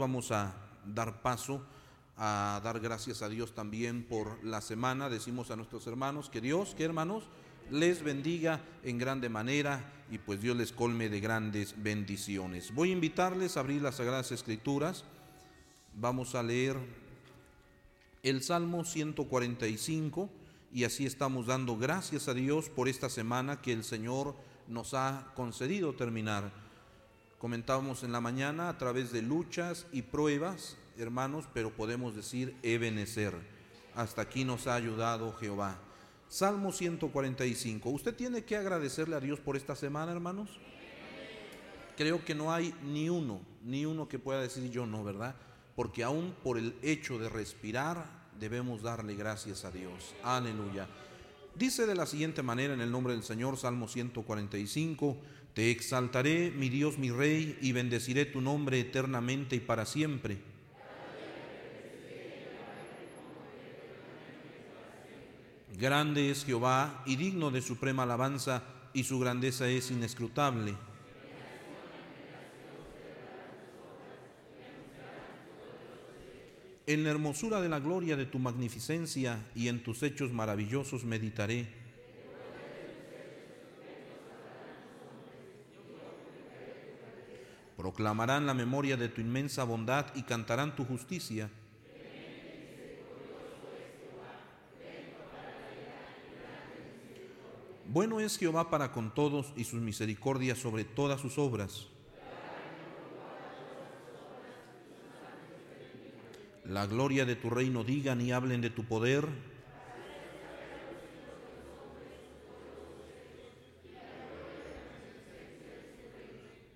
vamos a dar paso a dar gracias a Dios también por la semana. Decimos a nuestros hermanos que Dios, que hermanos, les bendiga en grande manera y pues Dios les colme de grandes bendiciones. Voy a invitarles a abrir las Sagradas Escrituras. Vamos a leer el Salmo 145 y así estamos dando gracias a Dios por esta semana que el Señor nos ha concedido terminar. Comentábamos en la mañana a través de luchas y pruebas, hermanos, pero podemos decir Ebenecer. Hasta aquí nos ha ayudado Jehová. Salmo 145. ¿Usted tiene que agradecerle a Dios por esta semana, hermanos? Creo que no hay ni uno, ni uno que pueda decir yo no, ¿verdad? Porque aún por el hecho de respirar debemos darle gracias a Dios. Aleluya. Dice de la siguiente manera en el nombre del Señor, Salmo 145, Te exaltaré, mi Dios, mi Rey, y bendeciré tu nombre eternamente y para siempre. Grande es Jehová y digno de suprema alabanza, y su grandeza es inescrutable. En la hermosura de la gloria de tu magnificencia y en tus hechos maravillosos meditaré. Proclamarán la memoria de tu inmensa bondad y cantarán tu justicia. Bueno es Jehová para con todos y sus misericordias sobre todas sus obras. La gloria de tu reino digan y hablen de tu poder.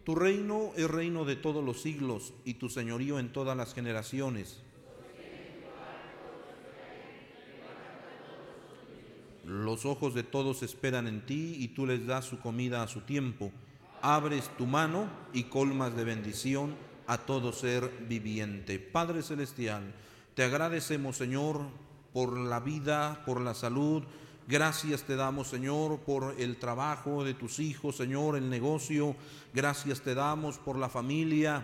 Tu reino es reino de todos los siglos y tu señorío en todas las generaciones. Los ojos de todos esperan en ti y tú les das su comida a su tiempo. Abres tu mano y colmas de bendición a todo ser viviente. Padre Celestial, te agradecemos, Señor, por la vida, por la salud. Gracias te damos, Señor, por el trabajo de tus hijos, Señor, el negocio. Gracias te damos por la familia,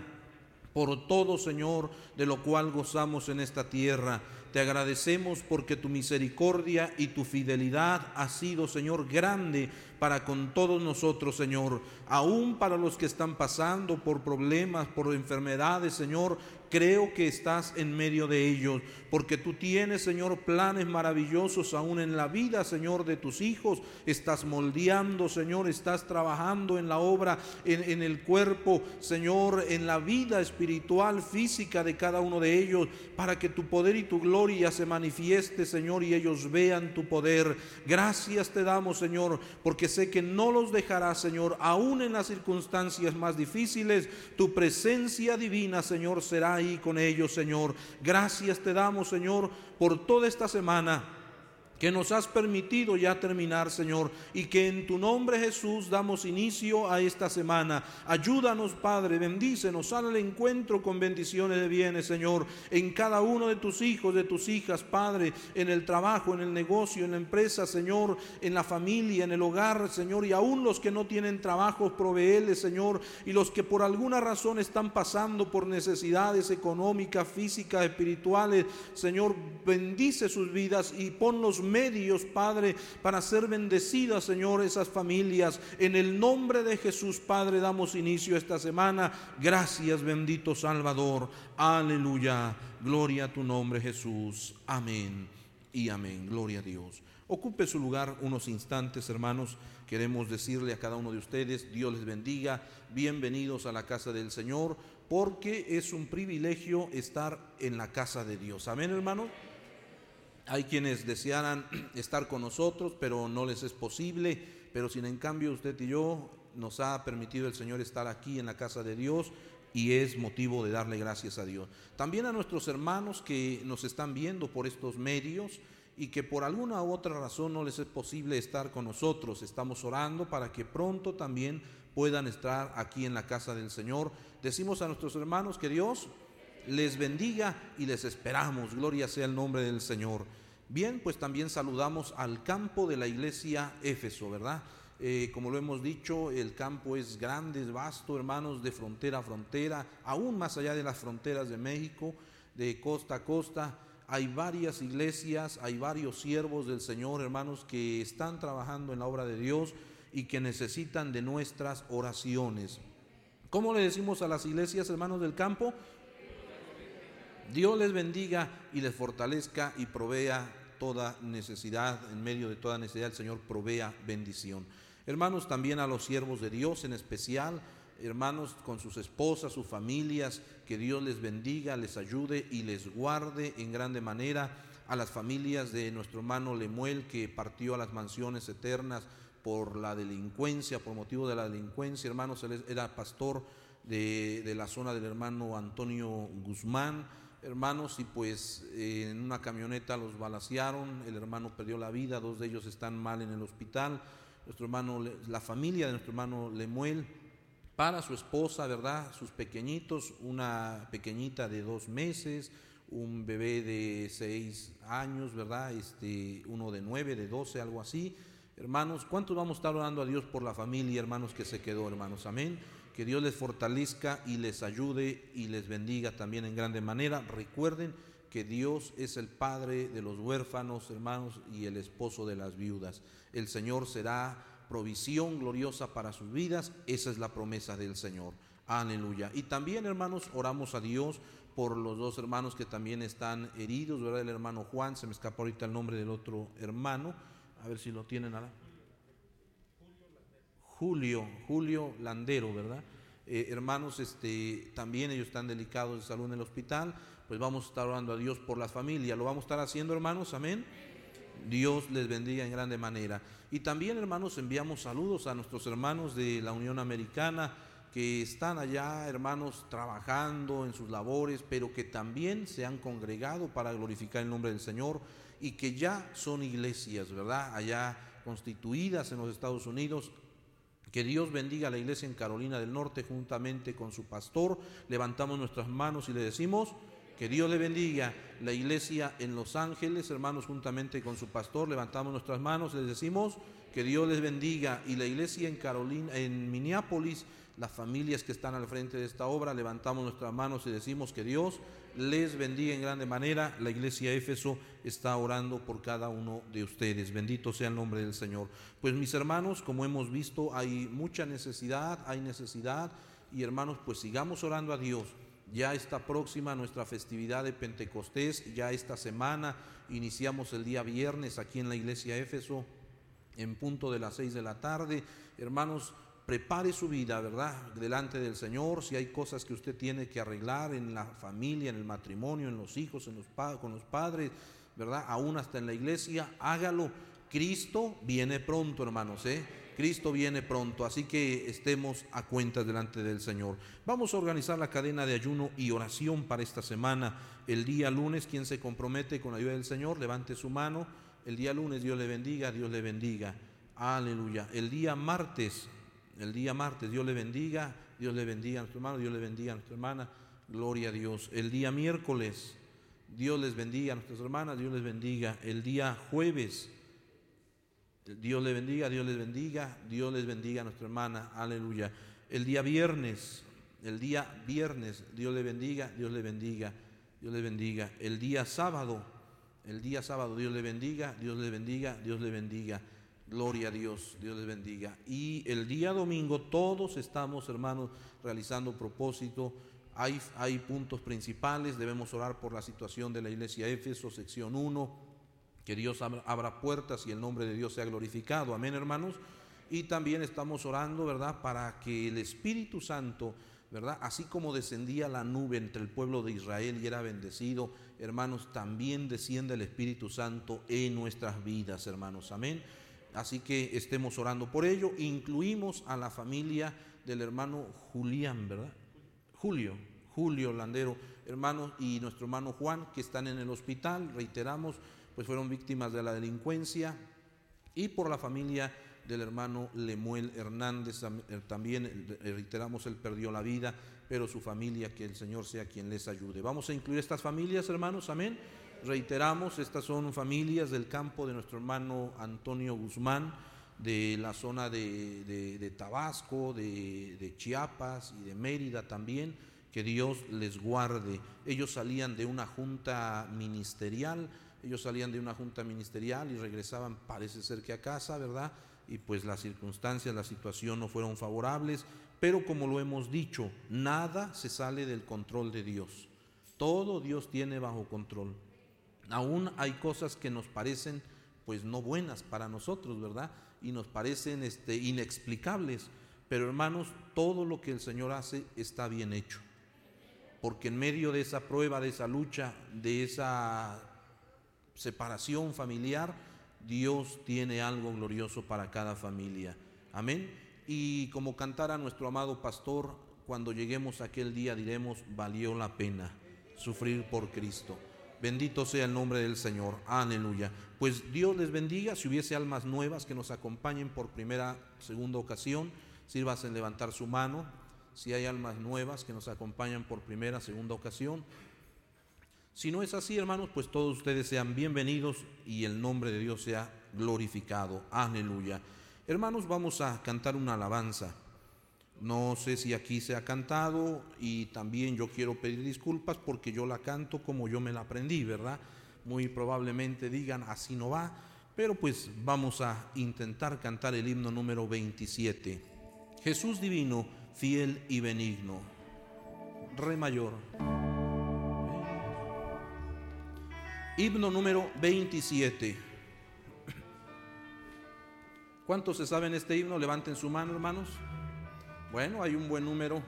por todo, Señor, de lo cual gozamos en esta tierra. Te agradecemos porque tu misericordia y tu fidelidad ha sido, Señor, grande para con todos nosotros, Señor. Aún para los que están pasando por problemas, por enfermedades, Señor, creo que estás en medio de ellos, porque tú tienes, Señor, planes maravillosos aún en la vida, Señor, de tus hijos. Estás moldeando, Señor, estás trabajando en la obra, en, el cuerpo, Señor, en la vida espiritual, física de cada uno de ellos, para que tu poder y tu gloria se manifieste, Señor, y ellos vean tu poder. Gracias te damos, Señor, porque sé que no los dejarás, Señor, aún en las circunstancias más difíciles. Tu presencia divina, Señor, será ahí con ellos, Señor. Gracias te damos, Señor, por toda esta semana que nos has permitido ya terminar, Señor, y que en tu nombre Jesús damos inicio a esta semana. Ayúdanos, Padre, bendícenos, sal al encuentro con bendiciones de bienes, Señor, en cada uno de tus hijos, de tus hijas, Padre, en el trabajo, en el negocio, en la empresa, Señor, en la familia, en el hogar, Señor, y aún los que no tienen trabajo, proveeles, Señor, y los que por alguna razón están pasando por necesidades económicas, físicas, espirituales, Señor, bendice sus vidas y ponlos medios, Padre, para ser bendecidas, Señor, esas familias. En el nombre de Jesús, Padre, damos inicio a esta semana. Gracias, bendito Salvador. Aleluya. Gloria a tu nombre, Jesús. Amén y amén. Gloria a Dios. Ocupe su lugar unos instantes, hermanos. Queremos decirle a cada uno de ustedes, Dios les bendiga, bienvenidos a la casa del Señor, porque es un privilegio estar en la casa de Dios. Amén, hermano. Hay quienes desearan estar con nosotros, pero no les es posible. Pero sin en cambio usted y yo nos ha permitido el Señor estar aquí en la casa de Dios y es motivo de darle gracias a Dios. También a nuestros hermanos que nos están viendo por estos medios y que por alguna u otra razón no les es posible estar con nosotros. Estamos orando para que pronto también puedan estar aquí en la casa del Señor. Decimos a nuestros hermanos que Dios les bendiga y les esperamos. Gloria sea el nombre del Señor. Bien, pues también saludamos al campo de la iglesia Éfeso, ¿verdad? Eh, como lo hemos dicho, el campo es grande, es vasto, hermanos, de frontera a frontera, aún más allá de las fronteras de México, de costa a costa. Hay varias iglesias, hay varios siervos del Señor, hermanos, que están trabajando en la obra de Dios y que necesitan de nuestras oraciones. ¿Cómo le decimos a las iglesias, hermanos del campo? Dios les bendiga y les fortalezca y provea toda necesidad, en medio de toda necesidad el Señor provea bendición. Hermanos, también a los siervos de Dios en especial, hermanos con sus esposas, sus familias, que Dios les bendiga, les ayude y les guarde en grande manera. A las familias de nuestro hermano Lemuel que partió a las mansiones eternas por la delincuencia, por motivo de la delincuencia, hermanos, era pastor de la zona del hermano Antonio Guzmán, hermanos, y pues en una camioneta los balacearon, el hermano perdió la vida, dos de ellos están mal en el hospital nuestro hermano, la familia de nuestro hermano Lemuel, para su esposa, ¿verdad? Sus pequeñitos, una pequeñita de dos meses, un bebé de seis años, ¿verdad? Este, uno de nueve, de doce, algo así. Hermanos, ¿cuántos vamos a estar orando a Dios por la familia, hermanos, que se quedó, hermanos? Amén. Que Dios les fortalezca y les ayude y les bendiga también en grande manera. Recuerden que Dios es el Padre de los huérfanos, hermanos, y el esposo de las viudas. El Señor será provisión gloriosa para sus vidas. Esa es la promesa del Señor. Aleluya. Y también, hermanos, oramos a Dios por los dos hermanos que también están heridos, ¿verdad? El hermano Juan, se me escapó ahorita el nombre del otro hermano. A ver si lo tienen ahora. Julio, Julio Landero, ¿verdad? Eh, hermanos, este, también ellos están delicados de salud en el hospital, pues vamos a estar orando a Dios por la familia. Lo vamos a estar haciendo, hermanos, amén. Dios les bendiga en grande manera. Y también, hermanos, enviamos saludos a nuestros hermanos de la Unión Americana que están allá, hermanos, trabajando en sus labores, pero que también se han congregado para glorificar el nombre del Señor y que ya son iglesias, ¿verdad? Allá constituidas en los Estados Unidos. Que Dios bendiga a la iglesia en Carolina del Norte juntamente con su pastor. Levantamos nuestras manos y le decimos, que Dios le bendiga. La iglesia en Los Ángeles, hermanos, juntamente con su pastor, levantamos nuestras manos, les decimos que Dios les bendiga. Y la iglesia en Carolina, en Minneapolis, las familias que están al frente de esta obra, levantamos nuestras manos y decimos que Dios les bendiga en grande manera. La iglesia Éfeso está orando por cada uno de ustedes. Bendito sea el nombre del Señor. Pues mis hermanos, como hemos visto, hay mucha necesidad, hay necesidad. Y hermanos, pues sigamos orando a Dios ya está próxima nuestra festividad de Pentecostés, ya esta semana iniciamos el día viernes aquí en la iglesia Éfeso en punto de las seis de la tarde. Hermanos, prepare su vida, ¿verdad? Delante del Señor, si hay cosas que usted tiene que arreglar en la familia, en el matrimonio, en los hijos, en los con los padres, ¿verdad? Aún hasta en la iglesia, hágalo. Cristo viene pronto, hermanos, ¿eh? Cristo viene pronto, así que estemos a cuenta delante del Señor. Vamos a organizar la cadena de ayuno y oración para esta semana. El día lunes, quien se compromete con la ayuda del Señor, levante su mano. El día lunes, Dios le bendiga, Dios le bendiga. Aleluya. El día martes, el día martes, Dios le bendiga, Dios le bendiga a nuestro hermano, Dios le bendiga a nuestra hermana. Gloria a Dios. El día miércoles, Dios les bendiga a nuestras hermanas, Dios les bendiga. El día jueves, Dios le bendiga, Dios les bendiga, Dios les bendiga a nuestra hermana, aleluya. El día viernes, el día viernes, Dios le bendiga, Dios le bendiga, Dios le bendiga. El día sábado, el día sábado, Dios le bendiga, Dios le bendiga, Dios le bendiga. Gloria a Dios, Dios les bendiga. Y el día domingo todos estamos, hermanos, realizando propósito. Hay, hay puntos principales, debemos orar por la situación de la iglesia Éfeso, sección 1 que Dios abra puertas y el nombre de Dios sea glorificado. Amén, hermanos. Y también estamos orando, ¿verdad? Para que el Espíritu Santo, ¿verdad? Así como descendía la nube entre el pueblo de Israel y era bendecido, hermanos, también desciende el Espíritu Santo en nuestras vidas, hermanos. Amén. Así que estemos orando por ello. Incluimos a la familia del hermano Julián, ¿verdad? Julio, Julio Landero, hermanos, y nuestro hermano Juan, que están en el hospital. Reiteramos pues fueron víctimas de la delincuencia y por la familia del hermano Lemuel Hernández, eh, también eh, reiteramos, él perdió la vida, pero su familia, que el Señor sea quien les ayude. Vamos a incluir estas familias, hermanos, amén. Reiteramos, estas son familias del campo de nuestro hermano Antonio Guzmán, de la zona de, Tabasco, de, de Chiapas y de Mérida también, que Dios les guarde. Ellos salían de una junta ministerial, ellos salían de una junta ministerial y regresaban, parece ser que a casa, ¿verdad? Y pues las circunstancias, la situación no fueron favorables, pero como lo hemos dicho, nada se sale del control de Dios. Todo Dios tiene bajo control. Aún hay cosas que nos parecen pues no buenas para nosotros, ¿verdad? Y nos parecen este, inexplicables. Pero hermanos, todo lo que el Señor hace está bien hecho. Porque en medio de esa prueba, de esa lucha, de esa separación familiar, Dios tiene algo glorioso para cada familia. Amén. Y como cantara nuestro amado pastor, cuando lleguemos a aquel día diremos, valió la pena sufrir por Cristo. Bendito sea el nombre del Señor. Aleluya. Pues Dios les bendiga. Si hubiese almas nuevas que nos acompañen por primera, segunda ocasión, sírvase en levantar su mano. Si hay almas nuevas que nos acompañan por primera, segunda ocasión. Si no es así, hermanos, pues todos ustedes sean bienvenidos y el nombre de Dios sea glorificado. Aleluya. Hermanos, vamos a cantar una alabanza. No sé si aquí se ha cantado y también yo quiero pedir disculpas porque yo la canto como yo me la aprendí, ¿verdad? Muy probablemente digan así no va, pero pues vamos a intentar cantar el himno número 27. Jesús divino, fiel y benigno. Re mayor. Himno número 27. ¿Cuántos se saben este himno? Levanten su mano, hermanos. Bueno, hay un buen número,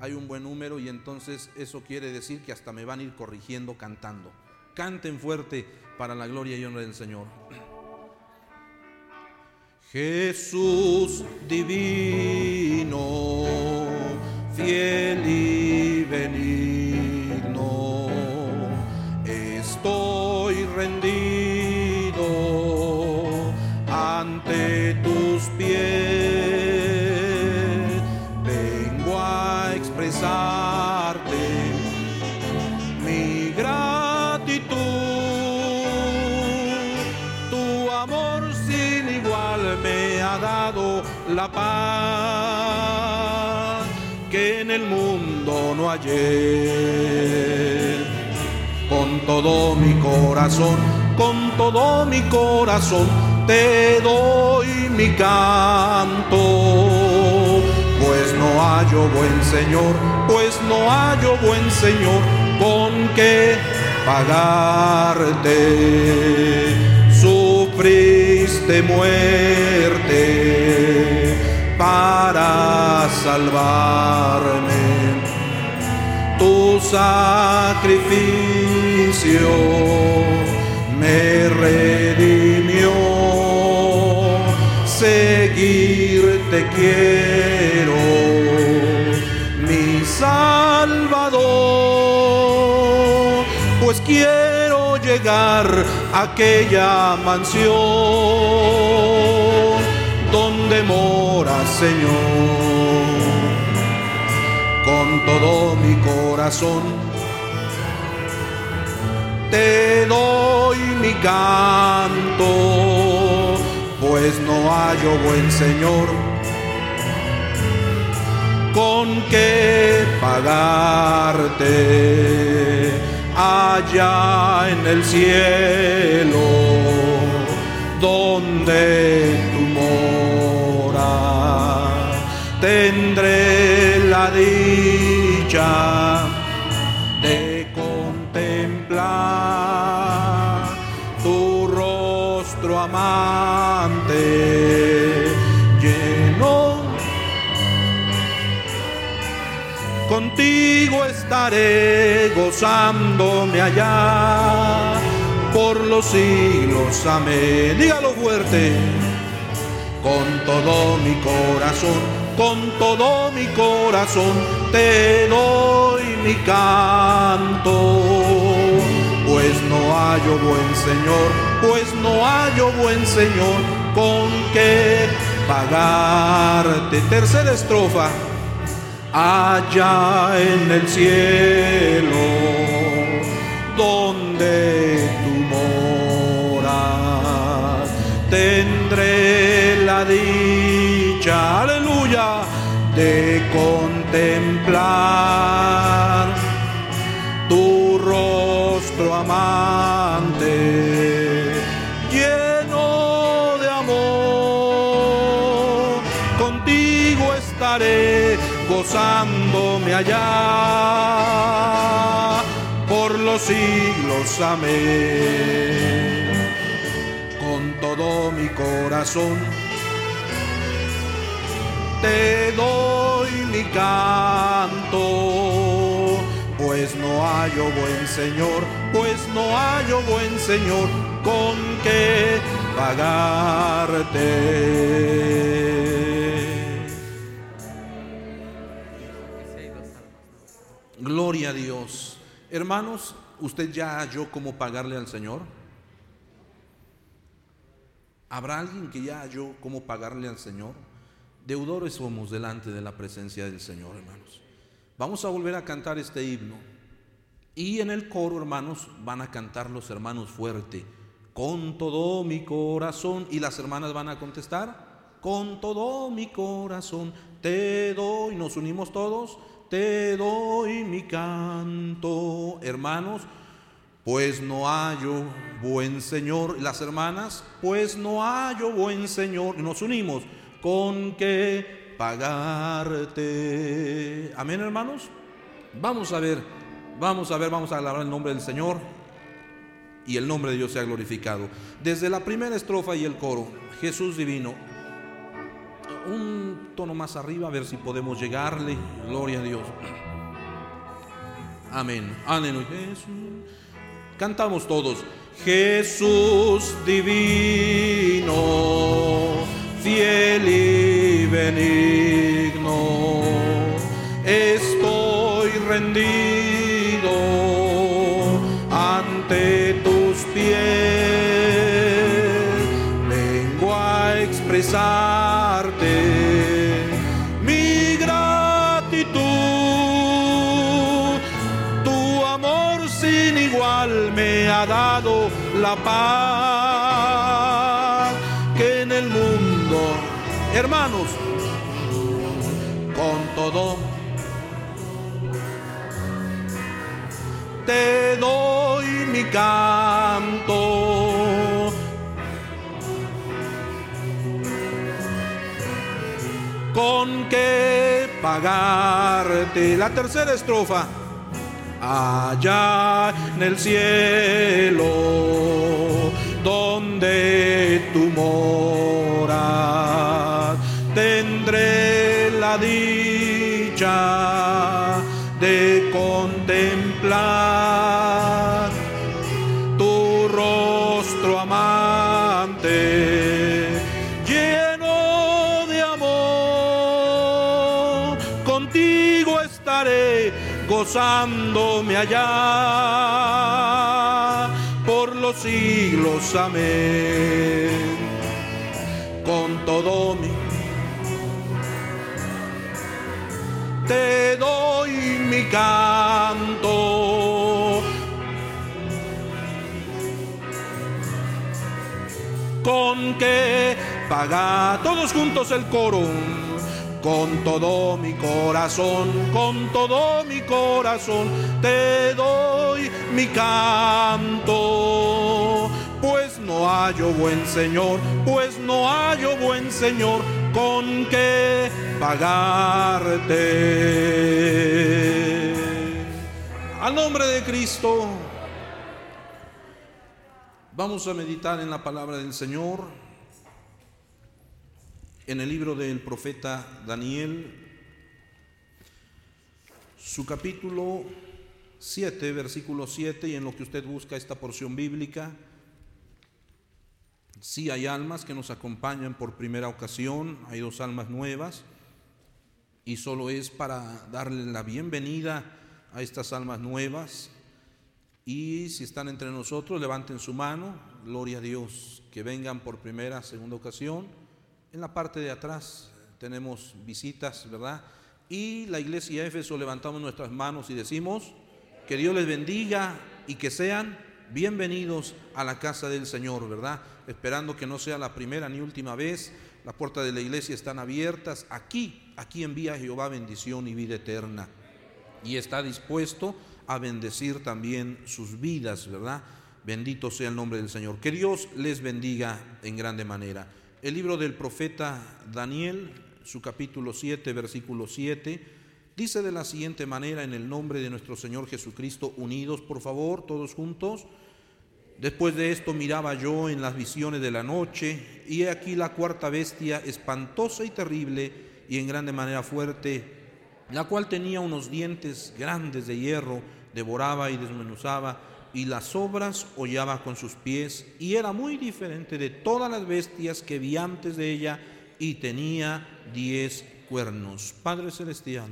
hay un buen número y entonces eso quiere decir que hasta me van a ir corrigiendo cantando. Canten fuerte para la gloria y honra del Señor. Jesús divino, fiel y benigno, paz que en el mundo no hallé. Con todo mi corazón, con todo mi corazón, te doy mi canto pues no hallo buen Señor, pues no hallo buen Señor con qué pagarte. Sufriste muerte para salvarme. Tu sacrificio me redimió. Seguirte quiero Salvador, pues quiero llegar a aquella mansión Señor. Con todo mi corazón te doy mi canto, pues no hallo buen Señor con qué pagarte allá en el cielo donde tu mora tendré la dicha de contemplar tu rostro amante contigo estaré gozándome allá por los siglos. Amén. Dígalo fuerte. Con todo mi corazón, con todo mi corazón, te doy mi canto. Pues no hallo buen Señor, pues no hallo buen Señor con qué pagarte. Tercera estrofa allá en el cielo, donde tú moras, tendré la la dicha, de contemplar tu rostro amante, lleno de amor, contigo estaré gozándome allá por los siglos, amén. Con todo mi corazón te doy mi canto, pues no hallo buen Señor, pues no hallo buen Señor con que pagarte. Gloria a Dios. Hermanos, ¿usted ya halló cómo pagarle al Señor? ¿Habrá alguien que ya halló cómo pagarle al Señor? Deudores somos delante de la presencia del Señor, hermanos. Vamos a volver a cantar este himno. Y en el coro, hermanos, van a cantar los hermanos fuerte. Con todo mi corazón. Y las hermanas van a contestar. Con todo mi corazón te doy. Nos unimos todos. Te doy mi canto. Hermanos, pues no hallo buen Señor. Las hermanas, pues no hallo buen Señor. Nos unimos con que pagarte. Amén, hermanos. Vamos a ver, vamos a ver, vamos a alabar el nombre del Señor y el nombre de Dios sea glorificado. Desde la primera estrofa y el coro, Jesús divino. Un tono más arriba, a ver si podemos llegarle. Gloria a Dios. Amén. Aleluya. Cantamos todos. Jesús divino, fiel y benigno, estoy rendido ante tus pies. Vengo a expresarte mi gratitud, tu amor sin igual me ha dado la paz te doy mi canto. Con que pagarte la tercera estrofa allá en el cielo donde tú moras tendré la dicha de contemplar tu rostro amante lleno de amor contigo estaré gozándome allá por los siglos amén con todo mi te doy mi canto. Con que paga todos juntos el coro. Con todo mi corazón, con todo mi corazón, te doy mi canto. Pues no hallo buen Señor, pues no hallo buen Señor con que pagarte. Al nombre de Cristo, vamos a meditar en la palabra del Señor, en el libro del profeta Daniel, su capítulo 7, versículo 7, y en lo que usted busca esta porción bíblica. Sí hay almas que nos acompañan por primera ocasión, hay dos almas nuevas y solo es para darle la bienvenida a estas almas nuevas. Y si están entre nosotros, levanten su mano, gloria a Dios, que vengan por primera, segunda ocasión. En la parte de atrás tenemos visitas, ¿verdad? Y la iglesia de Éfeso levantamos nuestras manos y decimos, que Dios les bendiga y que sean bienvenidos a la casa del Señor, ¿verdad? Esperando que no sea la primera ni última vez las puertas de la iglesia están abiertas. Aquí, aquí envía Jehová bendición y vida eterna. Y está dispuesto a bendecir también sus vidas, ¿verdad? Bendito sea el nombre del Señor. Que Dios les bendiga en grande manera. El libro del profeta Daniel, su capítulo 7, versículo 7, dice de la siguiente manera en el nombre de nuestro Señor Jesucristo, unidos por favor, todos juntos. Después de esto miraba yo en las visiones de la noche, y he aquí la cuarta bestia, espantosa y terrible, y en grande manera fuerte, la cual tenía unos dientes grandes de hierro, devoraba y desmenuzaba, y las obras hollaba con sus pies, y era muy diferente de todas las bestias que vi antes de ella, y tenía diez cuernos. Padre Celestial,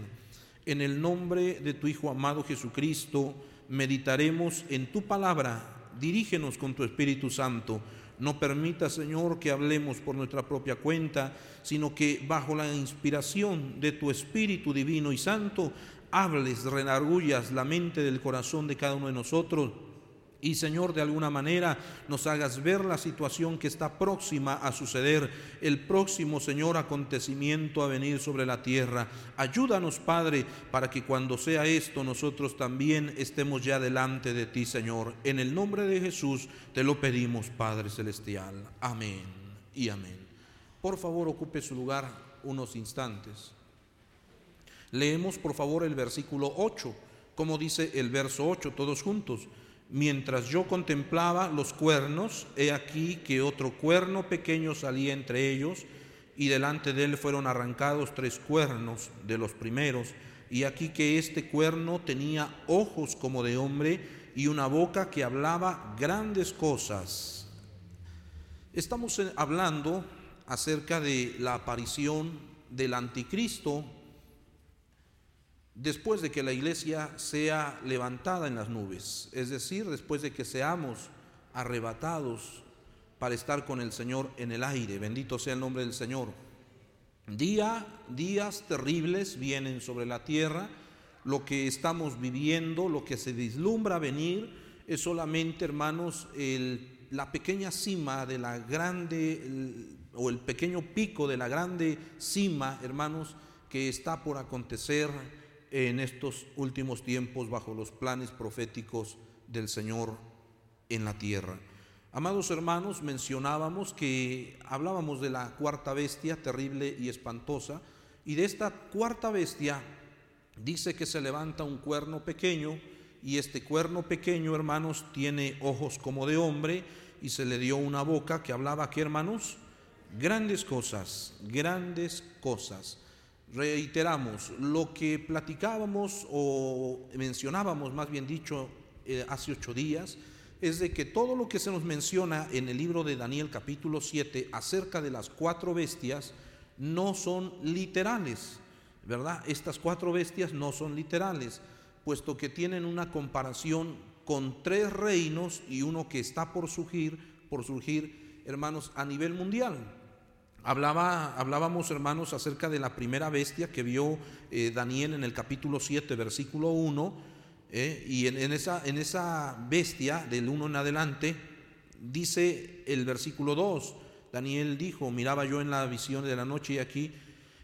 en el nombre de tu Hijo amado Jesucristo, meditaremos en tu palabra dirígenos con tu Espíritu Santo. No permita, Señor, que hablemos por nuestra propia cuenta, sino que bajo la inspiración de tu Espíritu Divino y Santo, hables, renargullas la mente del corazón de cada uno de nosotros y Señor, de alguna manera nos hagas ver la situación que está próxima a suceder, el próximo, Señor, acontecimiento a venir sobre la tierra. Ayúdanos, Padre, para que cuando sea esto nosotros también estemos ya delante de ti, Señor. En el nombre de Jesús te lo pedimos, Padre Celestial. Amén y amén. Por favor, ocupe su lugar unos instantes. Leemos, por favor, el versículo 8, como dice el verso 8, todos juntos. Mientras yo contemplaba los cuernos, he aquí que otro cuerno pequeño salía entre ellos, y delante de él fueron arrancados tres cuernos de los primeros, y aquí que este cuerno tenía ojos como de hombre y una boca que hablaba grandes cosas. Estamos hablando acerca de la aparición del anticristo después de que la iglesia sea levantada en las nubes, es decir, después de que seamos arrebatados para estar con el Señor en el aire. Bendito sea el nombre del Señor. Día, días terribles vienen sobre la tierra. Lo que estamos viviendo, lo que se vislumbra venir, es solamente, hermanos, la pequeña cima de la grande, o el pequeño pico de la grande cima, hermanos, que está por acontecer en estos últimos tiempos bajo los planes proféticos del Señor en la tierra. Amados hermanos, mencionábamos que hablábamos de la cuarta bestia terrible y espantosa, y de esta cuarta bestia dice que se levanta un cuerno pequeño, y este cuerno pequeño, hermanos, tiene ojos como de hombre, y se le dio una boca que hablaba, ¿qué hermanos? Grandes cosas, grandes cosas reiteramos, lo que platicábamos o mencionábamos, más bien dicho, eh, hace ocho días, es de que todo lo que se nos menciona en el libro de Daniel capítulo 7 acerca de las cuatro bestias no son literales, ¿verdad? Estas cuatro bestias no son literales, puesto que tienen una comparación con tres reinos y uno que está por surgir, por surgir, hermanos, a nivel mundial. Hablaba, hablábamos, hermanos, acerca de la primera bestia que vio eh, Daniel en el capítulo 7, versículo 1, eh, y en, esa, en esa bestia, del 1 en adelante, dice el versículo 2, Daniel dijo, miraba yo en la visión de la noche y aquí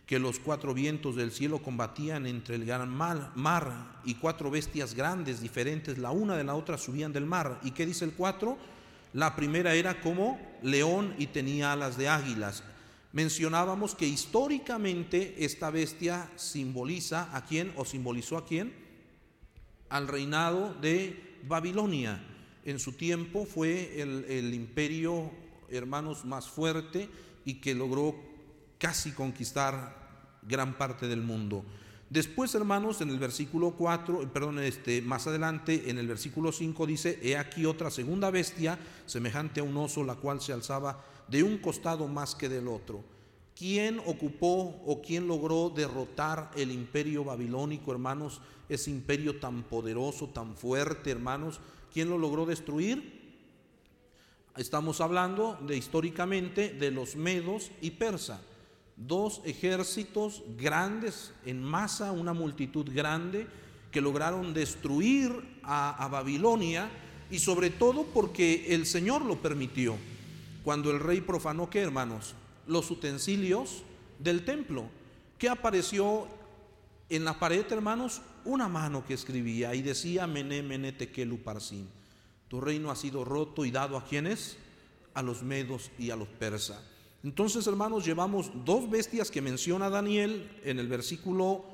que los cuatro vientos del cielo combatían entre el gran mar, mar, y cuatro bestias grandes, diferentes, la una de la otra subían del mar. ¿Y qué dice el cuatro? La primera era como león y tenía alas de águilas mencionábamos que históricamente esta bestia simboliza a quién o simbolizó a quién? Al reinado de Babilonia. En su tiempo fue el, imperio, hermanos, más fuerte y que logró casi conquistar gran parte del mundo. Después, hermanos, en el versículo 4, perdón, este, más adelante, en el versículo 5 dice, he aquí otra segunda bestia, semejante a un oso, la cual se alzaba de un costado más que del otro. ¿Quién ocupó o quién logró derrotar el imperio babilónico, hermanos? Ese imperio tan poderoso, tan fuerte, hermanos. ¿Quién lo logró destruir? Estamos hablando de históricamente de los medos y persa. Dos ejércitos grandes en masa, una multitud grande que lograron destruir a, a Babilonia y sobre todo porque el Señor lo permitió. Cuando el rey profanó, ¿qué hermanos? los utensilios del templo. ¿Qué apareció en la pared, hermanos? Una mano que escribía y decía, Mené, Mené, Tekelu, Parsim. Tu reino ha sido roto y dado a quienes? A los medos y a los persas. Entonces, hermanos, llevamos dos bestias que menciona Daniel en el versículo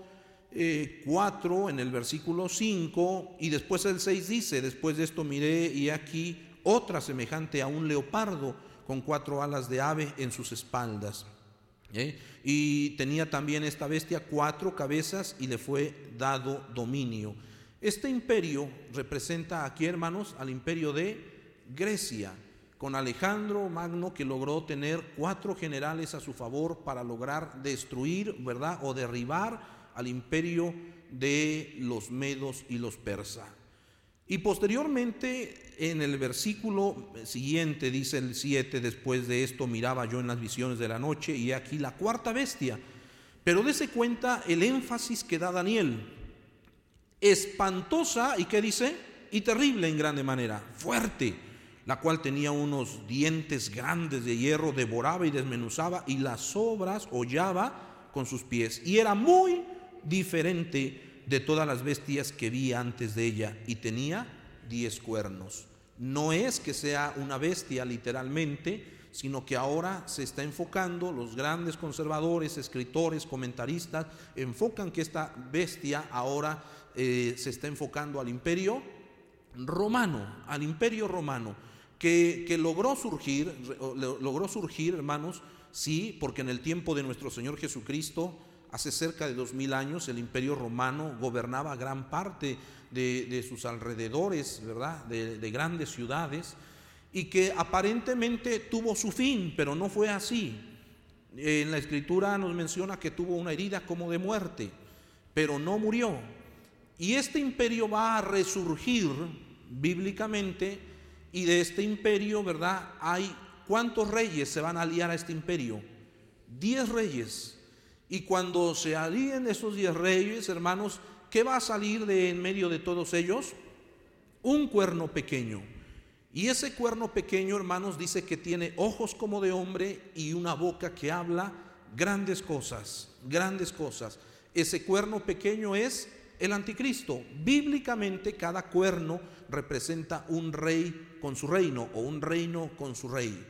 4, eh, en el versículo 5, y después el 6 dice, después de esto miré y aquí otra semejante a un leopardo con cuatro alas de ave en sus espaldas. ¿eh? Y tenía también esta bestia cuatro cabezas y le fue dado dominio. Este imperio representa aquí, hermanos, al imperio de Grecia, con Alejandro Magno que logró tener cuatro generales a su favor para lograr destruir, ¿verdad? O derribar al imperio de los medos y los persas. Y posteriormente en el versículo siguiente, dice el 7, después de esto miraba yo en las visiones de la noche y aquí la cuarta bestia. Pero dése cuenta el énfasis que da Daniel. Espantosa y qué dice? Y terrible en grande manera, fuerte, la cual tenía unos dientes grandes de hierro, devoraba y desmenuzaba y las obras hollaba con sus pies. Y era muy diferente de todas las bestias que vi antes de ella y tenía diez cuernos. No es que sea una bestia literalmente, sino que ahora se está enfocando, los grandes conservadores, escritores, comentaristas, enfocan que esta bestia ahora eh, se está enfocando al imperio romano, al imperio romano, que, que logró surgir, logró surgir, hermanos, sí, porque en el tiempo de nuestro Señor Jesucristo, Hace cerca de dos mil años el imperio romano gobernaba gran parte de, sus alrededores, ¿verdad? De, de, grandes ciudades, y que aparentemente tuvo su fin, pero no fue así. En la escritura nos menciona que tuvo una herida como de muerte, pero no murió. Y este imperio va a resurgir bíblicamente, y de este imperio, ¿verdad? Hay cuántos reyes se van a aliar a este imperio? Diez reyes y cuando se alíen esos diez reyes, hermanos, ¿qué va a salir de en medio de todos ellos? Un cuerno pequeño. Y ese cuerno pequeño, hermanos, dice que tiene ojos como de hombre y una boca que habla grandes cosas, grandes cosas. Ese cuerno pequeño es el anticristo. Bíblicamente cada cuerno representa un rey con su reino o un reino con su rey.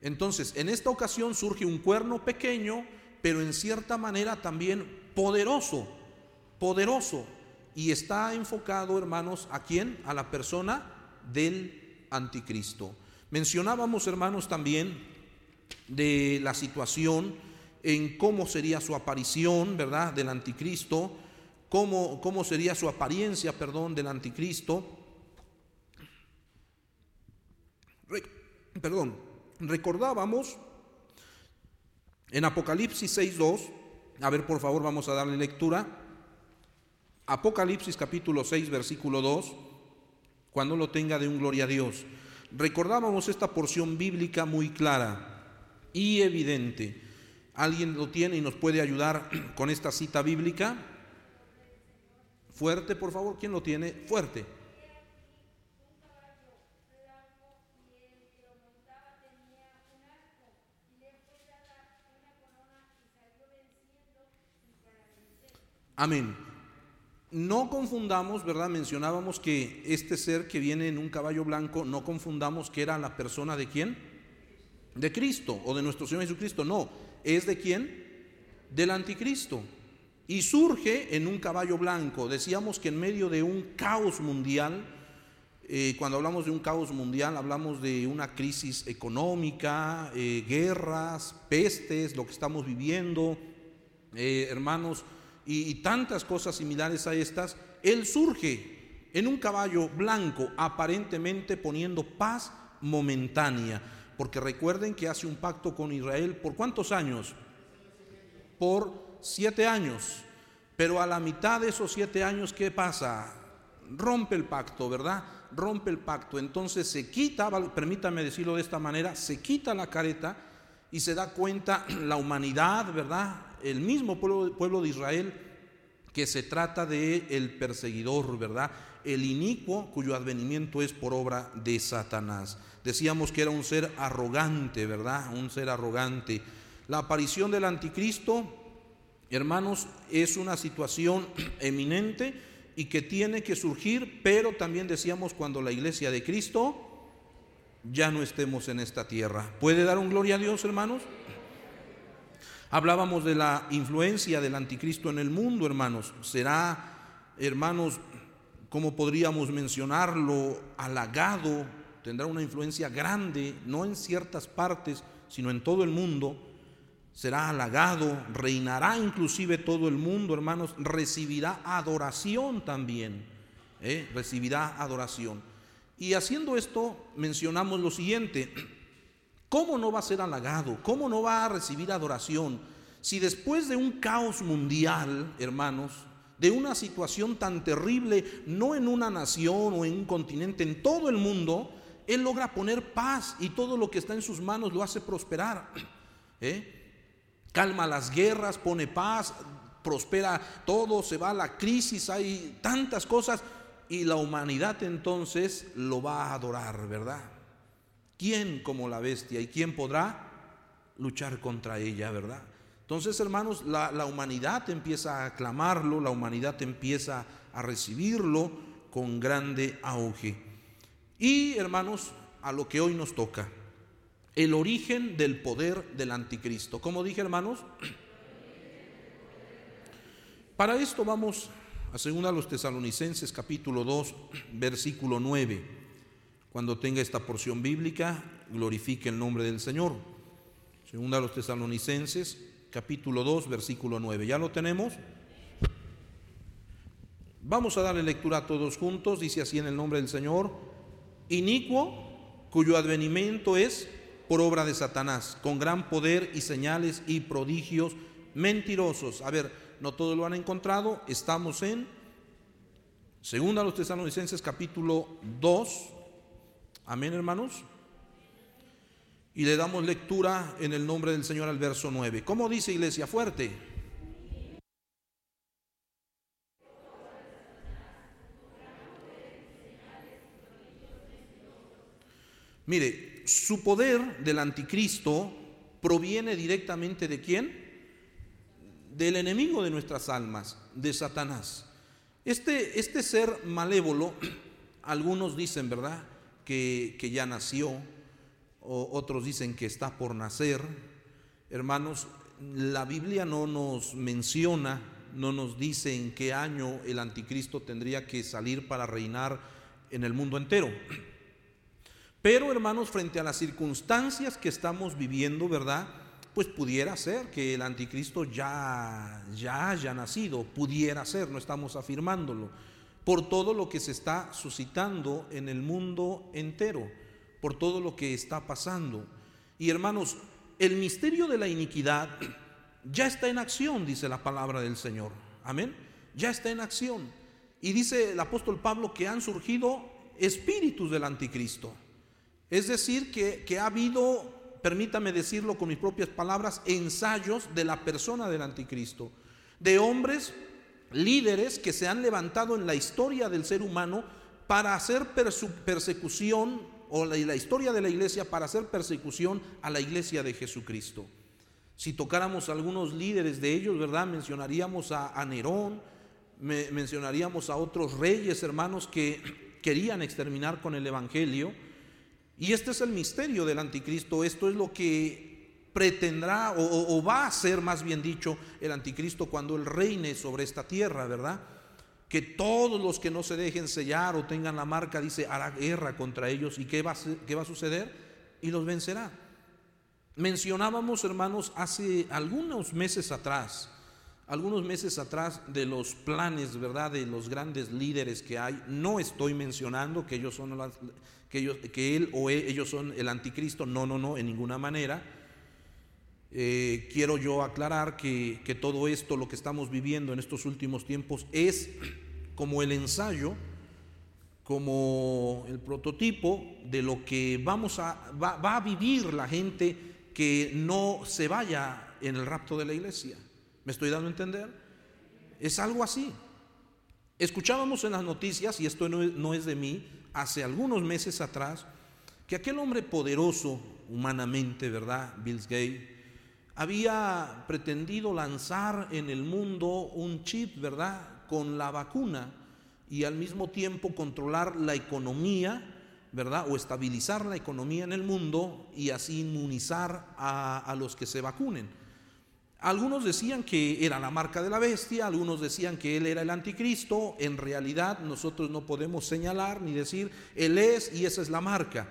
Entonces, en esta ocasión surge un cuerno pequeño pero en cierta manera también poderoso, poderoso. Y está enfocado, hermanos, ¿a quién? A la persona del anticristo. Mencionábamos, hermanos, también de la situación en cómo sería su aparición, ¿verdad? Del anticristo, cómo, cómo sería su apariencia, perdón, del anticristo. perdón, recordábamos en Apocalipsis 6.2, a ver por favor vamos a darle lectura. Apocalipsis capítulo 6, versículo 2, cuando lo tenga de un gloria a Dios. Recordábamos esta porción bíblica muy clara y evidente. ¿Alguien lo tiene y nos puede ayudar con esta cita bíblica? Fuerte, por favor, ¿quién lo tiene? Fuerte. Amén. No confundamos, ¿verdad? Mencionábamos que este ser que viene en un caballo blanco, no confundamos que era la persona de quién? De Cristo o de nuestro Señor Jesucristo. No, es de quién? Del anticristo. Y surge en un caballo blanco. Decíamos que en medio de un caos mundial, eh, cuando hablamos de un caos mundial, hablamos de una crisis económica, eh, guerras, pestes, lo que estamos viviendo, eh, hermanos y, tantas cosas similares a estas, Él surge en un caballo blanco, aparentemente poniendo paz momentánea. Porque recuerden que hace un pacto con Israel por cuántos años? Por siete años. Pero a la mitad de esos siete años, ¿qué pasa? Rompe el pacto, ¿verdad? Rompe el pacto. Entonces se quita, permítame decirlo de esta manera, se quita la careta y se da cuenta la humanidad, ¿verdad? El mismo pueblo, de Israel que se trata de el perseguidor, ¿verdad? El inicuo cuyo advenimiento es por obra de Satanás. Decíamos que era un ser arrogante, ¿verdad? Un ser arrogante. La aparición del anticristo, hermanos, es una situación eminente y que tiene que surgir, pero también decíamos cuando la iglesia de Cristo ya no estemos en esta tierra. ¿Puede dar un gloria a Dios, hermanos? Hablábamos de la influencia del anticristo en el mundo, hermanos. Será, hermanos, ¿cómo podríamos mencionarlo? Halagado, tendrá una influencia grande, no en ciertas partes, sino en todo el mundo. Será halagado, reinará inclusive todo el mundo, hermanos. Recibirá adoración también. ¿eh? Recibirá adoración. Y haciendo esto, mencionamos lo siguiente. ¿Cómo no va a ser halagado? ¿Cómo no va a recibir adoración? Si después de un caos mundial, hermanos, de una situación tan terrible, no en una nación o en un continente, en todo el mundo, Él logra poner paz y todo lo que está en sus manos lo hace prosperar. ¿eh? Calma las guerras, pone paz, prospera todo, se va la crisis, hay tantas cosas y la humanidad entonces lo va a adorar, ¿verdad? ¿Quién como la bestia y quién podrá luchar contra ella, verdad? Entonces, hermanos, la, humanidad empieza a aclamarlo, la humanidad empieza a recibirlo con grande auge. Y, hermanos, a lo que hoy nos toca, el origen del poder del anticristo. ¿Cómo dije, hermanos? Para esto vamos a segunda los tesalonicenses capítulo 2, versículo 9. Cuando tenga esta porción bíblica, glorifique el nombre del Señor. Segunda a los tesalonicenses, capítulo 2, versículo 9. ¿Ya lo tenemos? Vamos a darle lectura a todos juntos. Dice así en el nombre del Señor. Inicuo, cuyo advenimiento es por obra de Satanás, con gran poder y señales y prodigios mentirosos. A ver, no todos lo han encontrado. Estamos en Segunda a los tesalonicenses capítulo 2, Amén, hermanos. Y le damos lectura en el nombre del Señor al verso 9. ¿Cómo dice iglesia fuerte? Mire, su poder del anticristo proviene directamente de quién? Del enemigo de nuestras almas, de Satanás. Este, este ser malévolo, algunos dicen, ¿verdad? Que, ya nació, o otros dicen que está por nacer. Hermanos, la Biblia no nos menciona, no nos dice en qué año el anticristo tendría que salir para reinar en el mundo entero. Pero hermanos, frente a las circunstancias que estamos viviendo, ¿verdad? Pues pudiera ser que el anticristo ya, ya haya nacido, pudiera ser, no estamos afirmándolo por todo lo que se está suscitando en el mundo entero, por todo lo que está pasando. Y hermanos, el misterio de la iniquidad ya está en acción, dice la palabra del Señor. Amén. Ya está en acción. Y dice el apóstol Pablo que han surgido espíritus del anticristo. Es decir, que, que ha habido, permítame decirlo con mis propias palabras, ensayos de la persona del anticristo. De hombres líderes que se han levantado en la historia del ser humano para hacer persecución, o la, historia de la iglesia para hacer persecución a la iglesia de Jesucristo. Si tocáramos algunos líderes de ellos, ¿verdad? Mencionaríamos a, Nerón, mencionaríamos a otros reyes, hermanos, que querían exterminar con el Evangelio. Y este es el misterio del anticristo, esto es lo que pretendrá o, va a ser más bien dicho el anticristo cuando él reine sobre esta tierra, ¿verdad? Que todos los que no se dejen sellar o tengan la marca, dice, hará guerra contra ellos. ¿Y qué va a, qué va a suceder? Y los vencerá. Mencionábamos, hermanos, hace algunos meses atrás, algunos meses atrás de los planes, ¿verdad? De los grandes líderes que hay. No estoy mencionando que ellos son que, ellos, que él o e, ellos son el anticristo. No, no, no, en ninguna manera. Eh, quiero yo aclarar que, todo esto, lo que estamos viviendo en estos últimos tiempos, es como el ensayo, como el prototipo de lo que vamos a, va, a vivir la gente que no se vaya en el rapto de la iglesia. ¿Me estoy dando a entender? Es algo así. Escuchábamos en las noticias, y esto no, no es de mí, hace algunos meses atrás, que aquel hombre poderoso humanamente, ¿verdad? Bill Gates, había pretendido lanzar en el mundo un chip, ¿verdad? Con la vacuna y al mismo tiempo controlar la economía, ¿verdad? O estabilizar la economía en el mundo y así inmunizar a, a los que se vacunen. Algunos decían que era la marca de la bestia, algunos decían que él era el anticristo. En realidad nosotros no podemos señalar ni decir, él es y esa es la marca.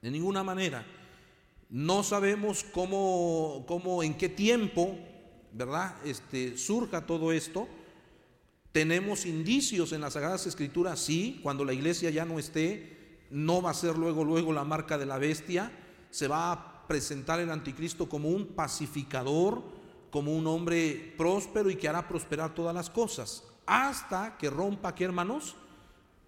De ninguna manera. No sabemos cómo, cómo en qué tiempo, ¿verdad? Este, surja todo esto. Tenemos indicios en las Sagradas Escrituras, sí, cuando la iglesia ya no esté, no va a ser luego, luego la marca de la bestia, se va a presentar el anticristo como un pacificador, como un hombre próspero y que hará prosperar todas las cosas, hasta que rompa, ¿qué hermanos?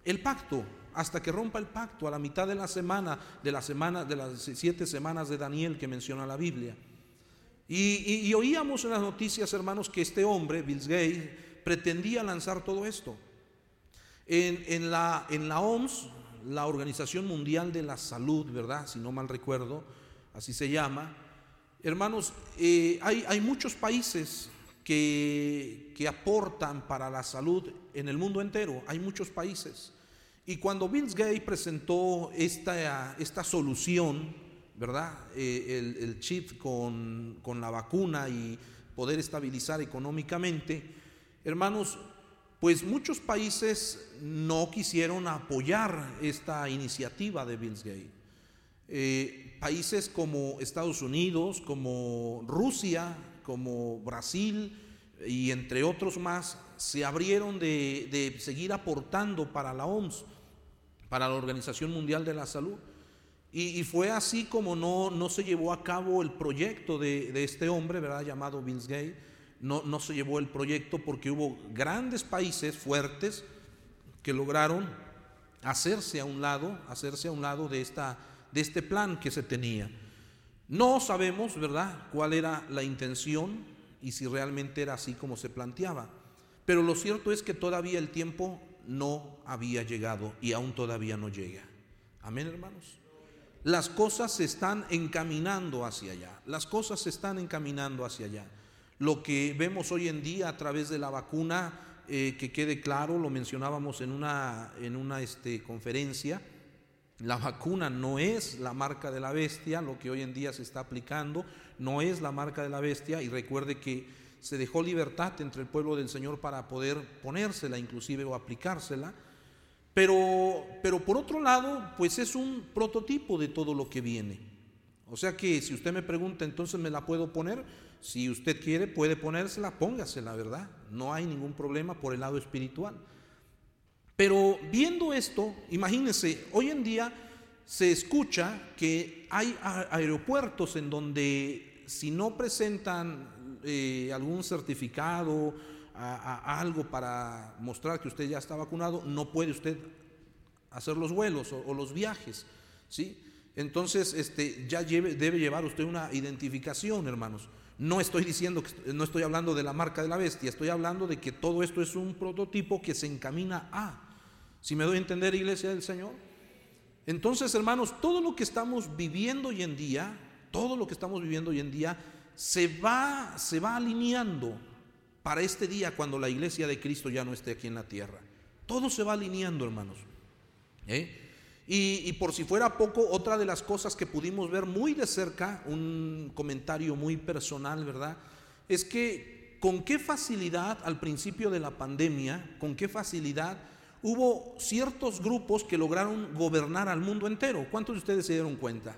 El pacto, hasta que rompa el pacto a la mitad de la semana, de la semana, de las siete semanas de Daniel que menciona la Biblia. Y, oíamos en las noticias, hermanos, que este hombre, Bills Gay, pretendía lanzar todo esto. En, en, la, en la OMS, la Organización Mundial de la Salud, ¿verdad? Si no mal recuerdo, así se llama. Hermanos, eh, hay, hay, muchos países que, que, aportan para la salud en el mundo entero, hay muchos países. Y cuando Bill Gates presentó esta, esta solución, ¿verdad? Eh, el, chip con, con la vacuna y poder estabilizar económicamente, hermanos, pues muchos países no quisieron apoyar esta iniciativa de Bill Gates. Eh, países como Estados Unidos, como Rusia, como Brasil y entre otros más, se abrieron de, seguir aportando para la OMS, para la Organización Mundial de la Salud. Y, fue así como no, no, se llevó a cabo el proyecto de, este hombre, ¿verdad? Llamado Bill Gates. No, no se llevó el proyecto porque hubo grandes países fuertes que lograron hacerse a un lado, hacerse a un lado de esta de este plan que se tenía. No sabemos, ¿verdad?, cuál era la intención y si realmente era así como se planteaba. Pero lo cierto es que todavía el tiempo no había llegado y aún todavía no llega. Amén, hermanos. Las cosas se están encaminando hacia allá. Las cosas se están encaminando hacia allá. Lo que vemos hoy en día a través de la vacuna, eh, que quede claro, lo mencionábamos en una, en una este, conferencia, la vacuna no es la marca de la bestia, lo que hoy en día se está aplicando, no es la marca de la bestia y recuerde que se dejó libertad entre el pueblo del Señor para poder ponérsela inclusive o aplicársela. Pero, pero por otro lado, pues es un prototipo de todo lo que viene. O sea que si usted me pregunta, entonces me la puedo poner. Si usted quiere, puede ponérsela, póngasela, ¿verdad? No hay ningún problema por el lado espiritual. Pero viendo esto, imagínense, hoy en día se escucha que hay aeropuertos en donde si no presentan eh, algún certificado, algo para mostrar que usted ya está vacunado, no puede usted hacer los vuelos o, los viajes, ¿sí? Entonces, este, ya debe llevar usted una identificación, hermanos. No estoy diciendo no estoy hablando de la marca de la bestia, estoy hablando de que todo esto es un prototipo que se encamina a. Si me doy a entender, iglesia del Señor. Entonces, hermanos, todo lo que estamos viviendo hoy en día, todo lo que estamos viviendo hoy en día, se va, se va alineando para este día cuando la iglesia de Cristo ya no esté aquí en la tierra. Todo se va alineando, hermanos. ¿Eh? Y, y, por si fuera poco, otra de las cosas que pudimos ver muy de cerca, un comentario muy personal, ¿verdad? Es que con qué facilidad al principio de la pandemia, con qué facilidad hubo ciertos grupos que lograron gobernar al mundo entero. ¿Cuántos de ustedes se dieron cuenta?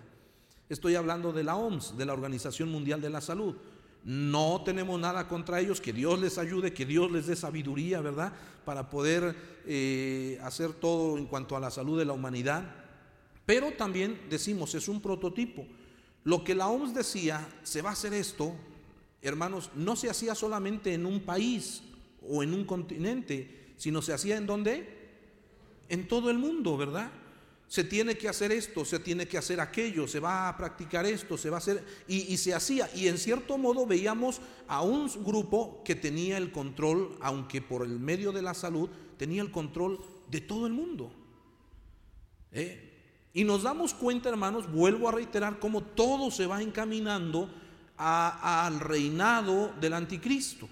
Estoy hablando de la OMS, de la Organización Mundial de la Salud. No tenemos nada contra ellos, que Dios les ayude, que Dios les dé sabiduría, ¿verdad? Para poder eh, hacer todo en cuanto a la salud de la humanidad. Pero también decimos, es un prototipo. Lo que la OMS decía, se va a hacer esto, hermanos, no se hacía solamente en un país o en un continente, sino se hacía en dónde? En todo el mundo, ¿verdad? Se tiene que hacer esto, se tiene que hacer aquello, se va a practicar esto, se va a hacer, y, se hacía. Y en cierto modo veíamos a un grupo que tenía el control, aunque por el medio de la salud, tenía el control de todo el mundo. ¿Eh? Y nos damos cuenta, hermanos, vuelvo a reiterar, cómo todo se va encaminando al reinado del anticristo.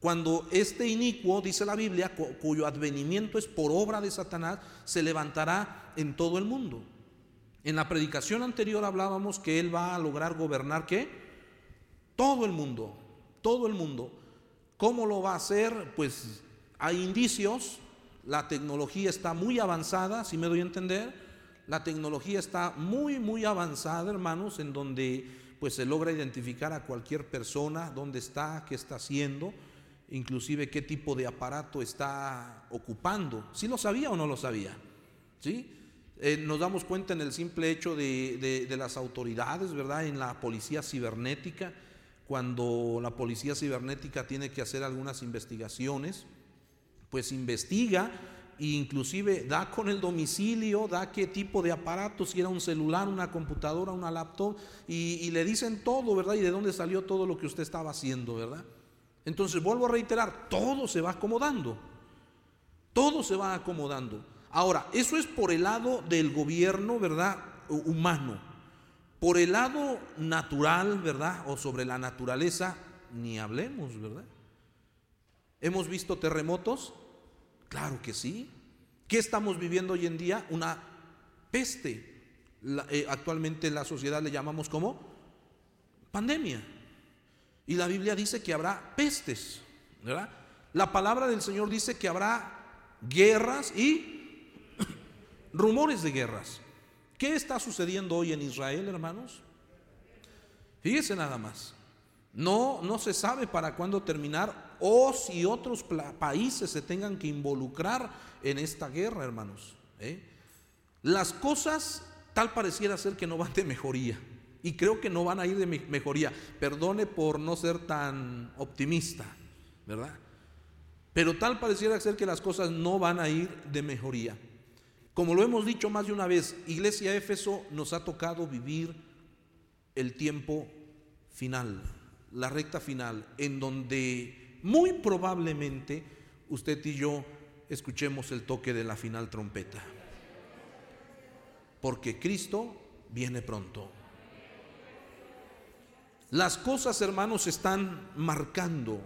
Cuando este inicuo, dice la Biblia, cuyo advenimiento es por obra de Satanás, se levantará en todo el mundo. En la predicación anterior hablábamos que él va a lograr gobernar qué? Todo el mundo, todo el mundo. ¿Cómo lo va a hacer? Pues hay indicios, la tecnología está muy avanzada, si me doy a entender, la tecnología está muy, muy avanzada, hermanos, en donde pues se logra identificar a cualquier persona, dónde está, qué está haciendo inclusive qué tipo de aparato está ocupando. ¿Sí lo sabía o no lo sabía? ¿Sí? Eh, nos damos cuenta en el simple hecho de, de, las autoridades, ¿verdad? En la policía cibernética, cuando la policía cibernética tiene que hacer algunas investigaciones, pues investiga e inclusive da con el domicilio, da qué tipo de aparato, si era un celular, una computadora, una laptop, y le dicen todo, ¿verdad? Y de dónde salió todo lo que usted estaba haciendo, ¿verdad? Entonces, vuelvo a reiterar, todo se va acomodando. Todo se va acomodando. Ahora, eso es por el lado del gobierno, ¿verdad? Humano. Por el lado natural, ¿verdad? O sobre la naturaleza, ni hablemos, ¿verdad? ¿Hemos visto terremotos? Claro que sí. ¿Qué estamos viviendo hoy en día? Una peste. Eh, actualmente en la sociedad le llamamos como pandemia. Y la Biblia dice que habrá pestes, ¿verdad? La palabra del Señor dice que habrá guerras y rumores de guerras. ¿Qué está sucediendo hoy en Israel, hermanos? Fíjese nada más. No, no se sabe para cuándo terminar o si otros países se tengan que involucrar en esta guerra, hermanos. ¿eh? Las cosas tal pareciera ser que no van de mejoría. Y creo que no van a ir de mejoría. Perdone por no ser tan optimista, ¿verdad? Pero tal pareciera ser que las cosas no van a ir de mejoría. Como lo hemos dicho más de una vez, Iglesia Éfeso nos ha tocado vivir el tiempo final, la recta final, en donde muy probablemente usted y yo escuchemos el toque de la final trompeta. Porque Cristo viene pronto. Las cosas, hermanos, están marcando.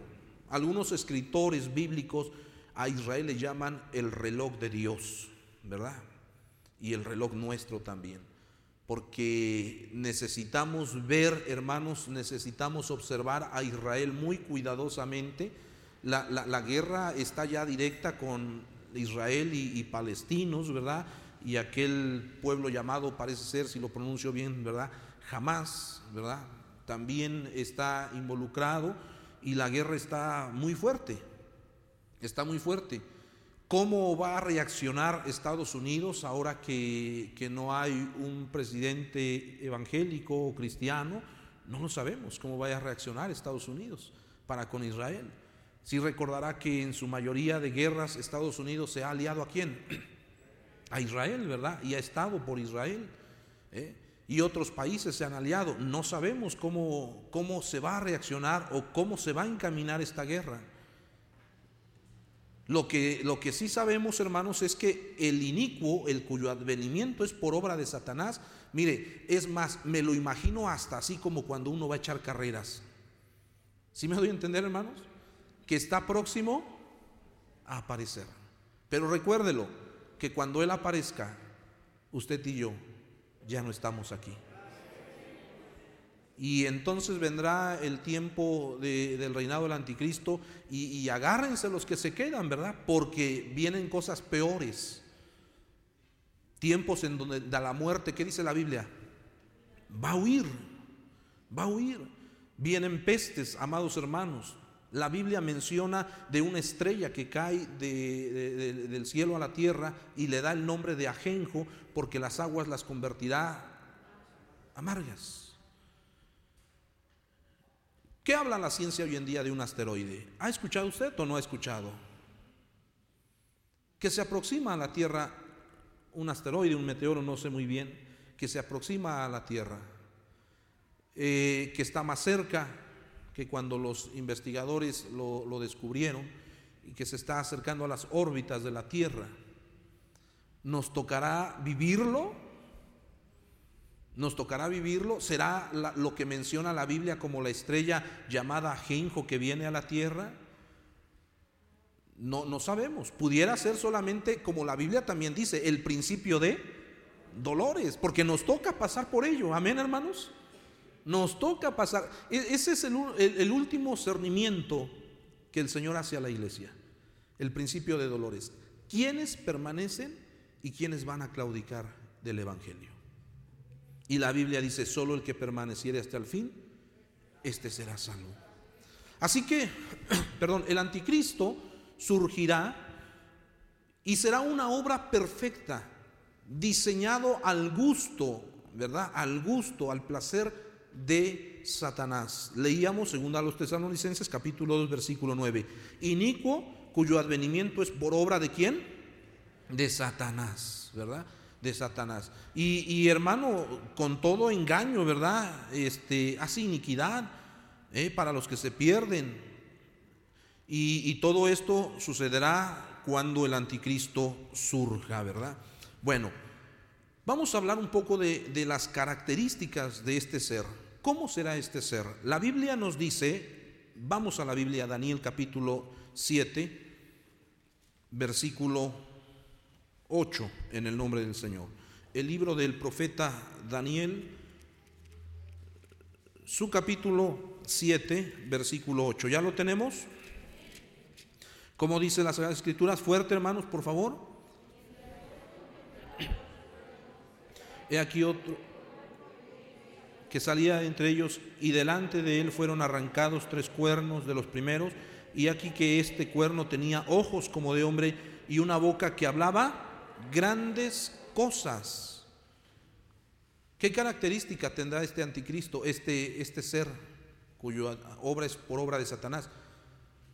Algunos escritores bíblicos a Israel le llaman el reloj de Dios, ¿verdad? Y el reloj nuestro también. Porque necesitamos ver, hermanos, necesitamos observar a Israel muy cuidadosamente. La, guerra está ya directa con Israel y, y palestinos, ¿verdad? Y aquel pueblo llamado, parece ser, si lo pronuncio bien, ¿verdad? Jamás, ¿verdad? También está involucrado y la guerra está muy fuerte, está muy fuerte. ¿Cómo va a reaccionar Estados Unidos ahora que, no hay un presidente evangélico o cristiano? No lo sabemos cómo vaya a reaccionar Estados Unidos para con Israel. Si recordará que en su mayoría de guerras Estados Unidos se ha aliado a quién? A Israel, ¿verdad? Y ha estado por Israel. ¿eh? Y otros países se han aliado. No sabemos cómo, cómo se va a reaccionar o cómo se va a encaminar esta guerra. Lo que, lo que sí sabemos, hermanos, es que el inicuo, el cuyo advenimiento es por obra de Satanás, mire, es más, me lo imagino hasta así como cuando uno va a echar carreras. ¿Sí me doy a entender, hermanos? Que está próximo a aparecer. Pero recuérdelo, que cuando Él aparezca, usted y yo ya no estamos aquí. Y entonces vendrá el tiempo del reinado del anticristo y, agárrense los que se quedan, ¿verdad? Porque vienen cosas peores. Tiempos en donde da la muerte, ¿qué dice la Biblia? Va a huir, va a huir. Vienen pestes, amados hermanos. La Biblia menciona de una estrella que cae del cielo a la tierra y le da el nombre de ajenjo porque las aguas las convertirá amargas. ¿Qué habla la ciencia hoy en día de un asteroide? ¿Ha escuchado usted o no ha escuchado? Que se aproxima a la Tierra un asteroide, un meteoro, no sé muy bien, que se aproxima a la Tierra, eh, que está más cerca que cuando los investigadores lo, descubrieron y que se está acercando a las órbitas de la Tierra. Nos tocará vivirlo, Nos tocará vivirlo. ¿Será lo que menciona la Biblia como la estrella llamada Genjo que viene a la tierra? No, no sabemos. Pudiera ser solamente, como la Biblia también dice, el principio de dolores, porque nos toca pasar por ello. Amén, hermanos. Nos toca pasar. E, ese es el, el último cernimiento que el Señor hace a la iglesia. El principio de dolores. ¿Quiénes permanecen y quiénes van a claudicar del Evangelio? Y la Biblia dice, solo el que permaneciere hasta el fin, este será salvo. Así que, perdón, el anticristo surgirá y será una obra perfecta, diseñado al gusto, ¿verdad? Al gusto, al placer de Satanás. Leíamos, según a los tesalonicenses, capítulo 2, versículo 9. Inicuo, cuyo advenimiento es por obra de quién? De Satanás, ¿verdad? De Satanás. Y, hermano, con todo engaño, ¿verdad? Este, hace iniquidad ¿eh? para los que se pierden y, todo esto sucederá cuando el anticristo surja, ¿verdad? Bueno, vamos a hablar un poco de, de las características de este ser. ¿Cómo será este ser? La Biblia nos dice, vamos a la Biblia, Daniel capítulo 7, versículo 8, en el nombre del Señor. El libro del profeta Daniel, su capítulo 7, versículo 8. ¿Ya lo tenemos? ¿Cómo dice las Escrituras? Fuerte, hermanos, por favor. He aquí otro que salía entre ellos y delante de él fueron arrancados tres cuernos de los primeros y aquí que este cuerno tenía ojos como de hombre y una boca que hablaba grandes cosas. ¿Qué característica tendrá este anticristo, este, este ser cuya obra es por obra de Satanás?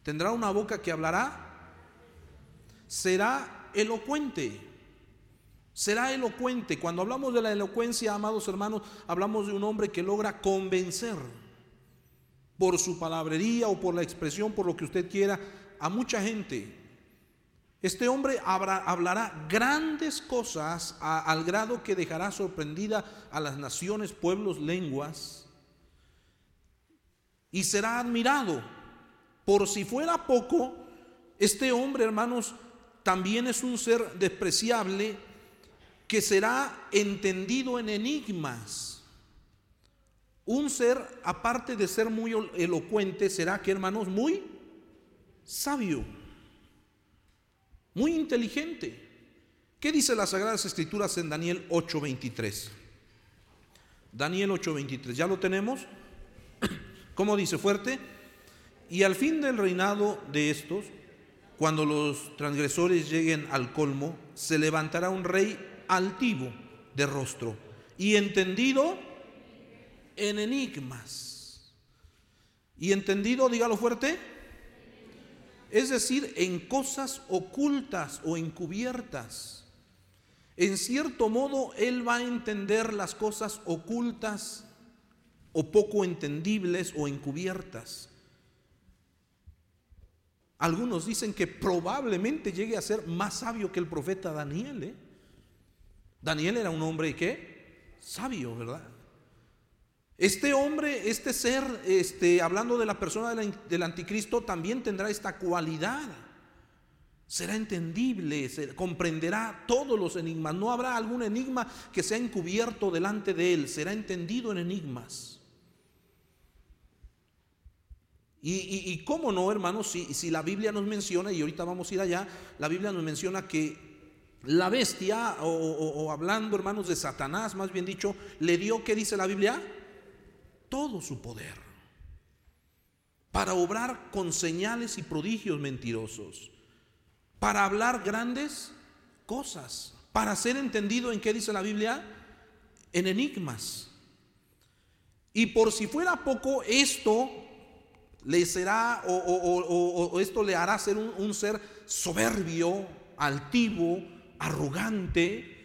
Tendrá una boca que hablará. Será elocuente. Será elocuente. Cuando hablamos de la elocuencia, amados hermanos, hablamos de un hombre que logra convencer por su palabrería o por la expresión, por lo que usted quiera, a mucha gente. Este hombre hablará grandes cosas al grado que dejará sorprendida a las naciones, pueblos, lenguas, y será admirado por si fuera poco, este hombre, hermanos, también es un ser despreciable que será entendido en enigmas. Un ser, aparte de ser muy elocuente, será que, hermanos, muy sabio, muy inteligente. ¿Qué dice las Sagradas Escrituras en Daniel 8:23? Daniel 8:23, ¿ya lo tenemos? ¿Cómo dice fuerte? Y al fin del reinado de estos, cuando los transgresores lleguen al colmo, se levantará un rey altivo de rostro y entendido en enigmas. Y entendido, dígalo fuerte, es decir, en cosas ocultas o encubiertas. En cierto modo, él va a entender las cosas ocultas o poco entendibles o encubiertas. Algunos dicen que probablemente llegue a ser más sabio que el profeta Daniel. ¿eh? Daniel era un hombre que sabio, ¿verdad? Este hombre, este ser, este, hablando de la persona del anticristo, también tendrá esta cualidad. Será entendible, se comprenderá todos los enigmas. No habrá algún enigma que sea encubierto delante de él. Será entendido en enigmas. Y, cómo no, hermanos, si, si la Biblia nos menciona, y ahorita vamos a ir allá, la Biblia nos menciona que la bestia, o, hablando, hermanos, de Satanás, más bien dicho, le dio, ¿qué dice la Biblia? Todo su poder para obrar con señales y prodigios mentirosos, para hablar grandes cosas, para ser entendido en qué dice la Biblia, en enigmas. Y por si fuera poco, esto le será o, esto le hará ser un, ser soberbio, altivo, arrogante.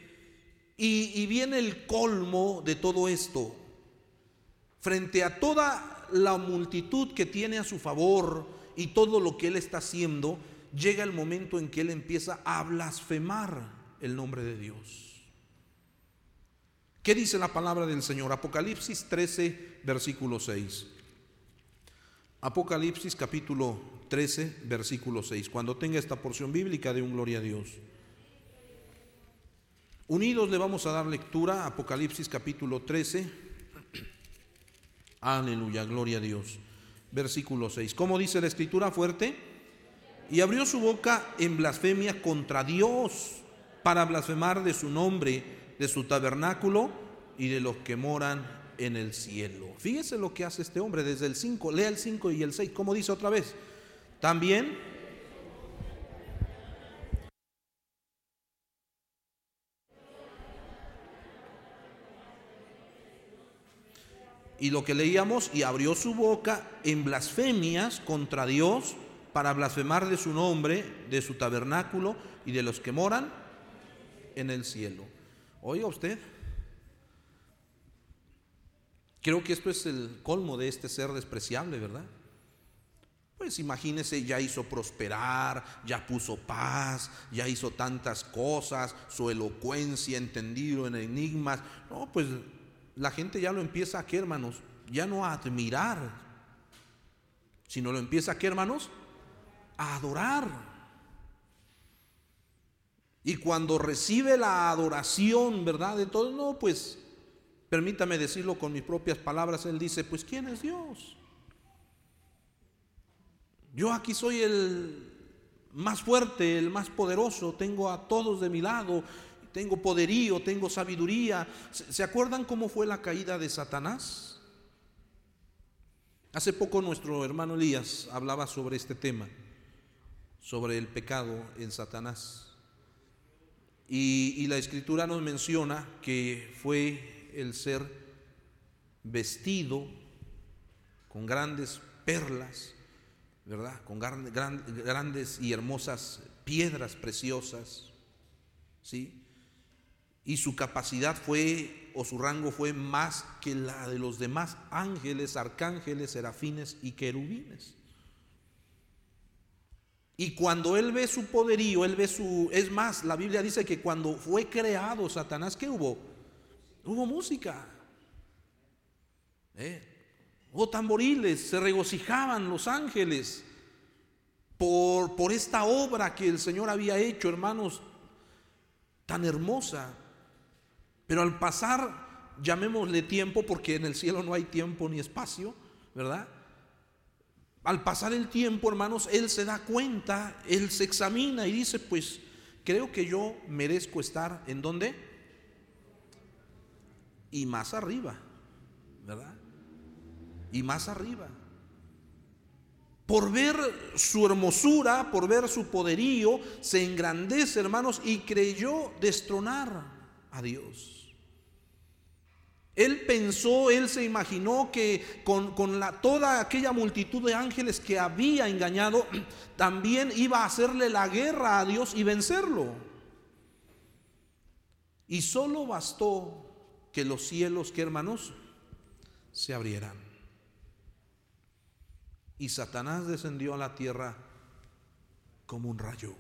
Y, viene el colmo de todo esto. Frente a toda la multitud que tiene a su favor y todo lo que él está haciendo, llega el momento en que él empieza a blasfemar el nombre de Dios. ¿Qué dice la palabra del Señor? Apocalipsis 13, versículo 6. Apocalipsis capítulo 13, versículo 6. Cuando tenga esta porción bíblica de un gloria a Dios. Unidos le vamos a dar lectura, Apocalipsis capítulo 13. Aleluya, gloria a Dios. Versículo 6. ¿Cómo dice la escritura fuerte? Y abrió su boca en blasfemia contra Dios para blasfemar de su nombre de su tabernáculo y de los que moran en el cielo. Fíjese lo que hace este hombre desde el 5, lea el 5 y el 6, como dice otra vez. También Y lo que leíamos, y abrió su boca en blasfemias contra Dios para blasfemar de su nombre, de su tabernáculo y de los que moran en el cielo. Oiga usted, creo que esto es el colmo de este ser despreciable, ¿verdad? Pues imagínese, ya hizo prosperar, ya puso paz, ya hizo tantas cosas, su elocuencia, entendido en enigmas. No, pues la gente ya lo empieza a qué, hermanos, ya no a admirar, sino lo empieza a qué, hermanos, a adorar. Y cuando recibe la adoración, ¿verdad? De todo, no, pues permítame decirlo con mis propias palabras, él dice, pues ¿quién es Dios? Yo aquí soy el más fuerte, el más poderoso, tengo a todos de mi lado, tengo poderío, tengo sabiduría. ¿Se acuerdan cómo fue la caída de Satanás? Hace poco nuestro hermano Elías hablaba sobre este tema, sobre el pecado en Satanás. Y, la escritura nos menciona que fue el ser vestido con grandes perlas, ¿verdad? Con grandes y hermosas piedras preciosas, ¿sí? Y su capacidad fue, o su rango fue más que la de los demás ángeles, arcángeles, serafines y querubines. Y cuando él ve su poderío, él ve su... Es más, la Biblia dice que cuando fue creado Satanás, ¿qué hubo? Hubo música. ¿Eh? Hubo tamboriles, se regocijaban los ángeles por, por esta obra que el Señor había hecho, hermanos, tan hermosa. Pero al pasar, llamémosle tiempo, porque en el cielo no hay tiempo ni espacio, ¿verdad? Al pasar el tiempo, hermanos, él se da cuenta, él se examina y dice, pues creo que yo merezco estar en dónde? Y más arriba, ¿verdad? Y más arriba. Por ver su hermosura, por ver su poderío, se engrandece, hermanos, y creyó destronar a Dios. Él pensó, él se imaginó que con, la, toda aquella multitud de ángeles que había engañado, también iba a hacerle la guerra a Dios y vencerlo. Y solo bastó que los cielos, que hermanos, se abrieran. Y Satanás descendió a la tierra como un rayo.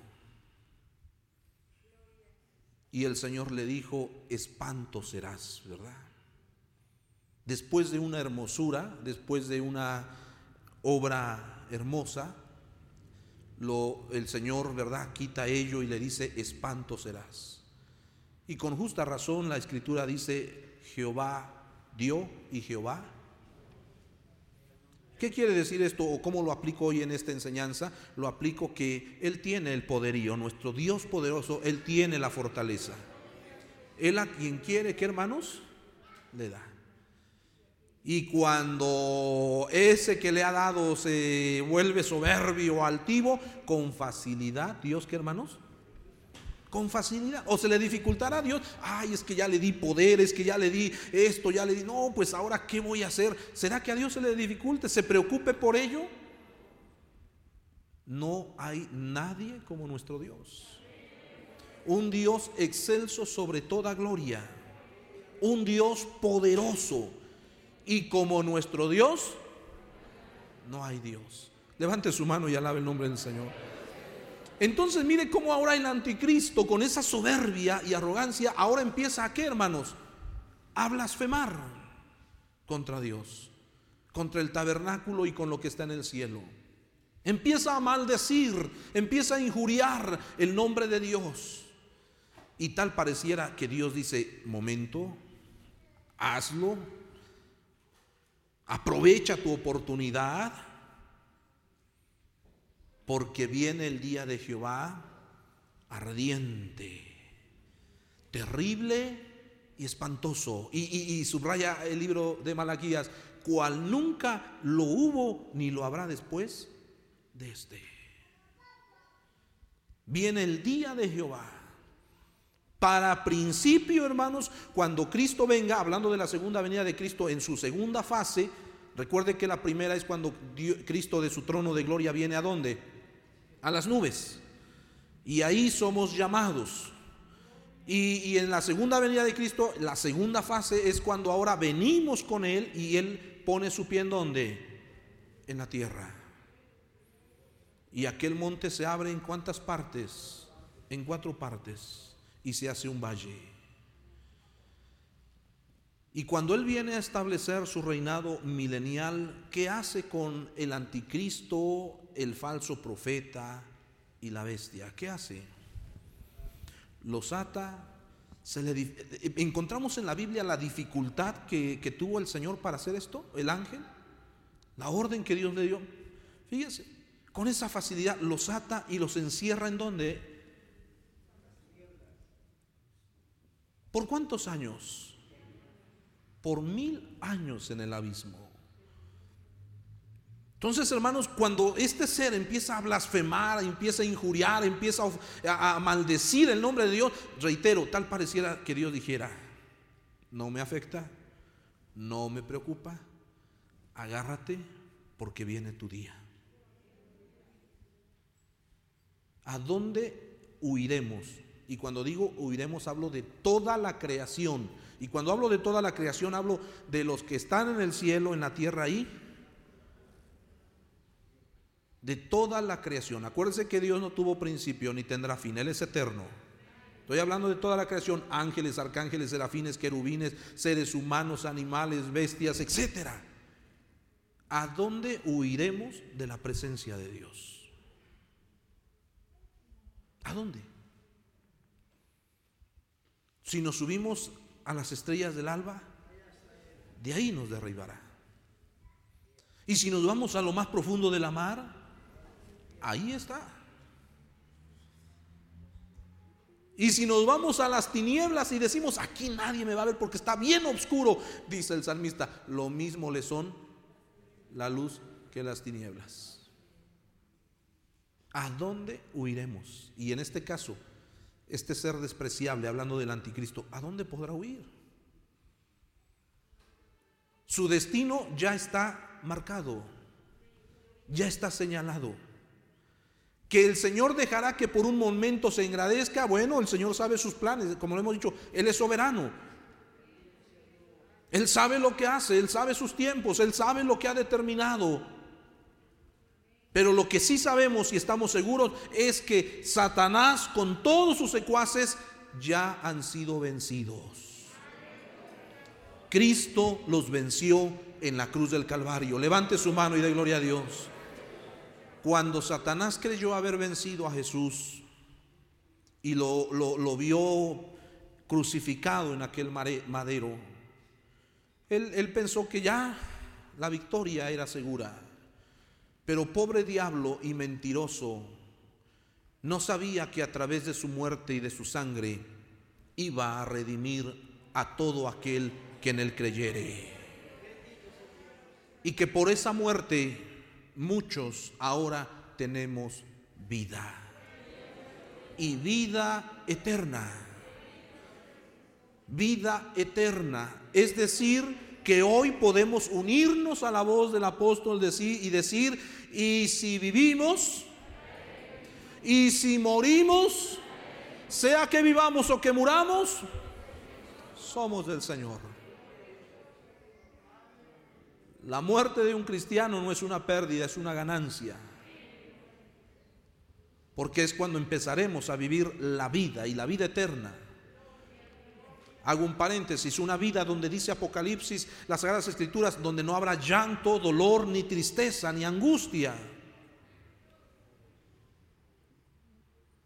Y el Señor le dijo, espanto serás, ¿verdad? Después de una hermosura, después de una obra hermosa, el Señor, ¿verdad?, quita ello y le dice, espanto serás. Y con justa razón la escritura dice, Jehová dio y Jehová. ¿Qué quiere decir esto o cómo lo aplico hoy en esta enseñanza? Lo aplico que Él tiene el poderío, nuestro Dios poderoso, Él tiene la fortaleza. Él a quien quiere, ¿qué hermanos? Le da. Y cuando ese que le ha dado se vuelve soberbio o altivo, con facilidad, Dios, ¿qué hermanos? Con facilidad. O se le dificultará a Dios, ay, es que ya le di poder, es que ya le di esto, ya le di, no, pues ahora, ¿qué voy a hacer? ¿Será que a Dios se le dificulte? ¿Se preocupe por ello? No hay nadie como nuestro Dios. Un Dios excelso sobre toda gloria. Un Dios poderoso y como nuestro Dios, no hay Dios. Levante su mano y alabe el nombre del Señor. Entonces mire cómo ahora el anticristo con esa soberbia y arrogancia ahora empieza a qué, hermanos? a blasfemar contra Dios, contra el tabernáculo y con lo que está en el cielo. Empieza a maldecir, empieza a injuriar el nombre de Dios. Y tal pareciera que Dios dice, momento, hazlo, aprovecha tu oportunidad, porque viene el día de Jehová ardiente, terrible y espantoso. Y, subraya el libro de Malaquías, cual nunca lo hubo ni lo habrá después de este. Viene el día de Jehová. Para principio, hermanos, cuando Cristo venga, hablando de la segunda venida de Cristo en su segunda fase, recuerde que la primera es cuando Cristo de su trono de gloria viene a dónde? A las nubes. Y ahí somos llamados. Y, en la segunda venida de Cristo, la segunda fase es cuando ahora venimos con Él y Él pone su pie en donde? En la tierra. Y aquel monte se abre en cuántas partes? En cuatro partes. Y se hace un valle. Y cuando Él viene a establecer su reinado milenial, ¿qué hace con el anticristo, el falso profeta y la bestia? ¿Qué hace? los ata. Encontramos en la Biblia la dificultad que, que tuvo el Señor para hacer esto, el ángel, la orden que Dios le dio. Fíjense, con esa facilidad los ata y los encierra en donde. ¿Por cuántos años? Por mil años en el abismo. Entonces, hermanos, cuando este ser empieza a blasfemar, empieza a injuriar, empieza a, maldecir el nombre de Dios, reitero, tal pareciera que Dios dijera, no me afecta, no me preocupa, agárrate porque viene tu día. ¿A dónde huiremos? Y cuando digo huiremos hablo de toda la creación. Y cuando hablo de toda la creación hablo de los que están en el cielo, en la tierra ahí de toda la creación. Acuérdense que Dios no tuvo principio ni tendrá fin, Él es eterno. Estoy hablando de toda la creación, ángeles, arcángeles, serafines, querubines, seres humanos, animales, bestias, etc. ¿A dónde huiremos de la presencia de Dios? ¿A dónde? Si nos subimos a las estrellas del alba, de ahí nos derribará. Y si nos vamos a lo más profundo de la mar, ahí está. Y si nos vamos a las tinieblas y decimos, aquí nadie me va a ver porque está bien oscuro, dice el salmista, lo mismo le son la luz que las tinieblas. ¿A dónde huiremos? Y en este caso, este ser despreciable, hablando del anticristo, ¿a dónde podrá huir? Su destino ya está marcado, ya está señalado. Que el Señor dejará que por un momento se engrandezca, bueno, el Señor sabe sus planes, como lo hemos dicho, Él es soberano. Él sabe lo que hace, Él sabe sus tiempos, Él sabe lo que ha determinado. Pero lo que sí sabemos y estamos seguros es que Satanás con todos sus secuaces ya han sido vencidos. Cristo los venció en la cruz del Calvario. Levante su mano y dé gloria a Dios. Cuando Satanás creyó haber vencido a Jesús y lo, vio crucificado en aquel madero, él, él pensó que ya la victoria era segura. Pero pobre diablo y mentiroso, no sabía que a través de su muerte y de su sangre iba a redimir a todo aquel que en él creyere. Y que por esa muerte muchos ahora tenemos vida. Y vida eterna. Vida eterna. Es decir, que hoy podemos unirnos a la voz del apóstol y decir, y si vivimos, y si morimos, sea que vivamos o que muramos, somos del Señor. La muerte de un cristiano no es una pérdida, es una ganancia. Porque es cuando empezaremos a vivir la vida y la vida eterna. Hago un paréntesis, una vida donde dice Apocalipsis, las Sagradas Escrituras, donde no habrá llanto, dolor, ni tristeza, ni angustia.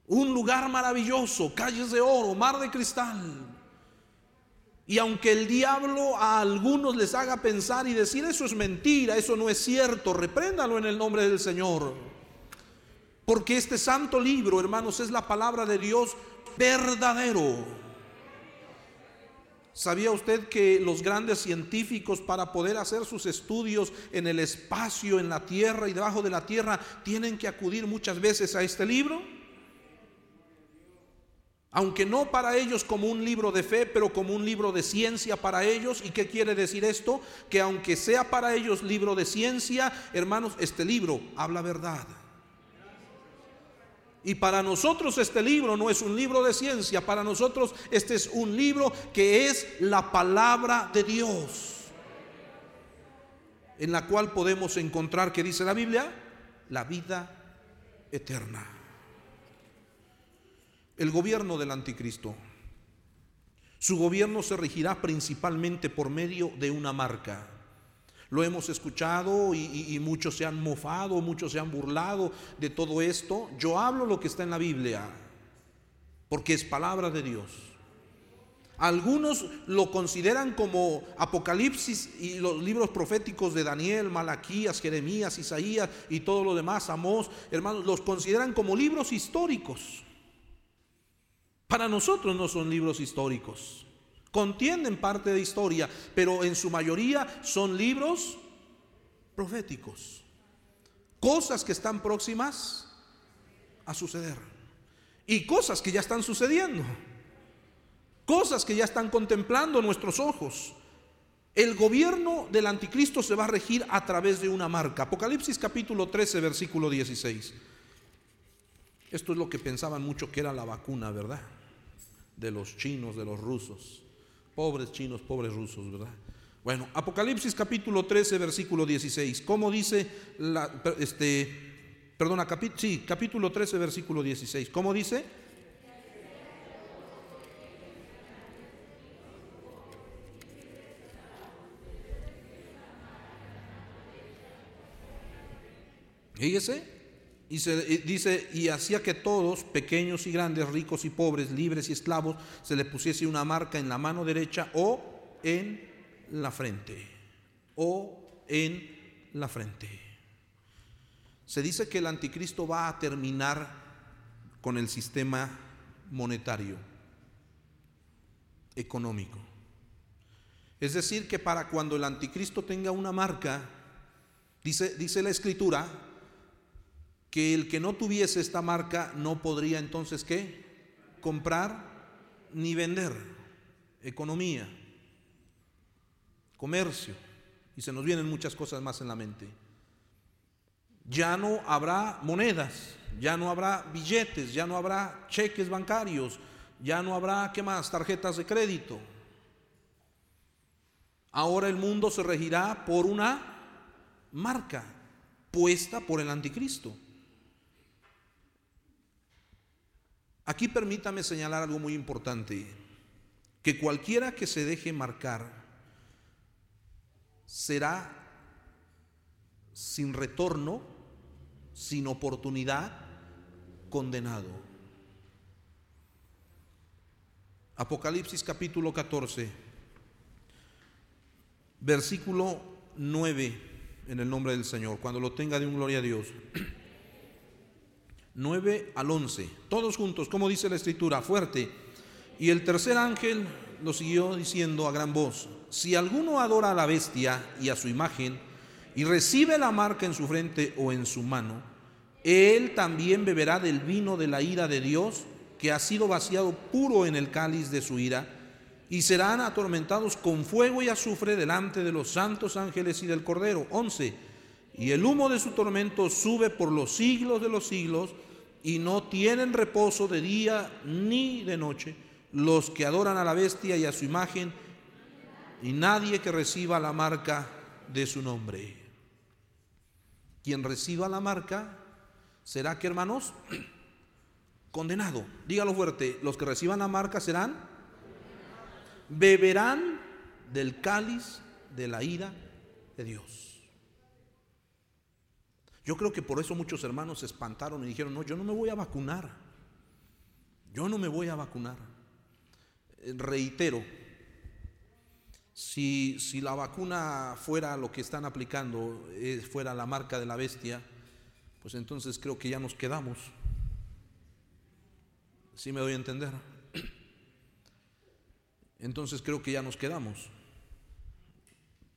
Un lugar maravilloso, calles de oro, mar de cristal. Y aunque el diablo a algunos les haga pensar y decir eso es mentira, eso no es cierto, repréndalo en el nombre del Señor. Porque este santo libro, hermanos, es la palabra de Dios verdadero. ¿Sabía usted que los grandes científicos para poder hacer sus estudios en el espacio, en la tierra y debajo de la tierra, tienen que acudir muchas veces a este libro? aunque no para ellos como un libro de fe, pero como un libro de ciencia para ellos. ¿Y qué quiere decir esto? Que aunque sea para ellos libro de ciencia, hermanos, este libro habla verdad. Y para nosotros este libro no es un libro de ciencia, para nosotros este es un libro que es la palabra de Dios, en la cual podemos encontrar, que dice la Biblia, la vida eterna el gobierno del anticristo. Su gobierno se regirá principalmente por medio de una marca. Lo hemos escuchado y, muchos se han mofado, muchos se han burlado de todo esto. Yo hablo lo que está en la Biblia, porque es palabra de Dios. Algunos lo consideran como Apocalipsis y los libros proféticos de Daniel, Malaquías, Jeremías, Isaías y todo lo demás, Amós, hermanos, los consideran como libros históricos. Para nosotros no son libros históricos. Contienen parte de historia, pero en su mayoría son libros proféticos. Cosas que están próximas a suceder. Y cosas que ya están sucediendo. Cosas que ya están contemplando nuestros ojos. El gobierno del anticristo se va a regir a través de una marca. Apocalipsis capítulo 13, versículo 16. Esto es lo que pensaban mucho que era la vacuna, ¿verdad? de los chinos, de los rusos. Pobres chinos, pobres rusos, ¿verdad? Bueno, Apocalipsis capítulo 13, versículo 16. ¿Cómo dice la, este, perdona, sí, capítulo 13, versículo 16. ¿Cómo dice? Fíjese, y se, dice, y hacía que todos, pequeños y grandes, ricos y pobres, libres y esclavos, se le pusiese una marca en la mano derecha o en la frente. O en la frente. Se dice que el anticristo va a terminar con el sistema monetario, económico. Es decir, que para cuando el anticristo tenga una marca, dice, dice la escritura, que el que no tuviese esta marca no podría entonces qué? Comprar ni vender. Economía, comercio, y se nos vienen muchas cosas más en la mente. Ya no habrá monedas, ya no habrá billetes, ya no habrá cheques bancarios, ya no habrá, ¿qué más? Tarjetas de crédito. Ahora el mundo se regirá por una marca puesta por el anticristo. Aquí permítame señalar algo muy importante, que cualquiera que se deje marcar será sin retorno, sin oportunidad, condenado. Apocalipsis capítulo 14, versículo 9, en el nombre del Señor, cuando lo tenga de un gloria a Dios. 9 al 11, todos juntos, como dice la escritura, fuerte. Y el tercer ángel lo siguió diciendo a gran voz, si alguno adora a la bestia y a su imagen y recibe la marca en su frente o en su mano, él también beberá del vino de la ira de Dios, que ha sido vaciado puro en el cáliz de su ira, y serán atormentados con fuego y azufre delante de los santos ángeles y del Cordero. 11. Y el humo de su tormento sube por los siglos de los siglos, y no tienen reposo de día ni de noche los que adoran a la bestia y a su imagen y nadie que reciba la marca de su nombre. Quien reciba la marca será que hermanos condenado. Dígalo fuerte, los que reciban la marca serán beberán del cáliz de la ira de Dios. Yo creo que por eso muchos hermanos se espantaron y dijeron, no, yo no me voy a vacunar. Yo no me voy a vacunar. Eh, reitero, si, si la vacuna fuera lo que están aplicando, eh, fuera la marca de la bestia, pues entonces creo que ya nos quedamos. ¿Sí me doy a entender? Entonces creo que ya nos quedamos.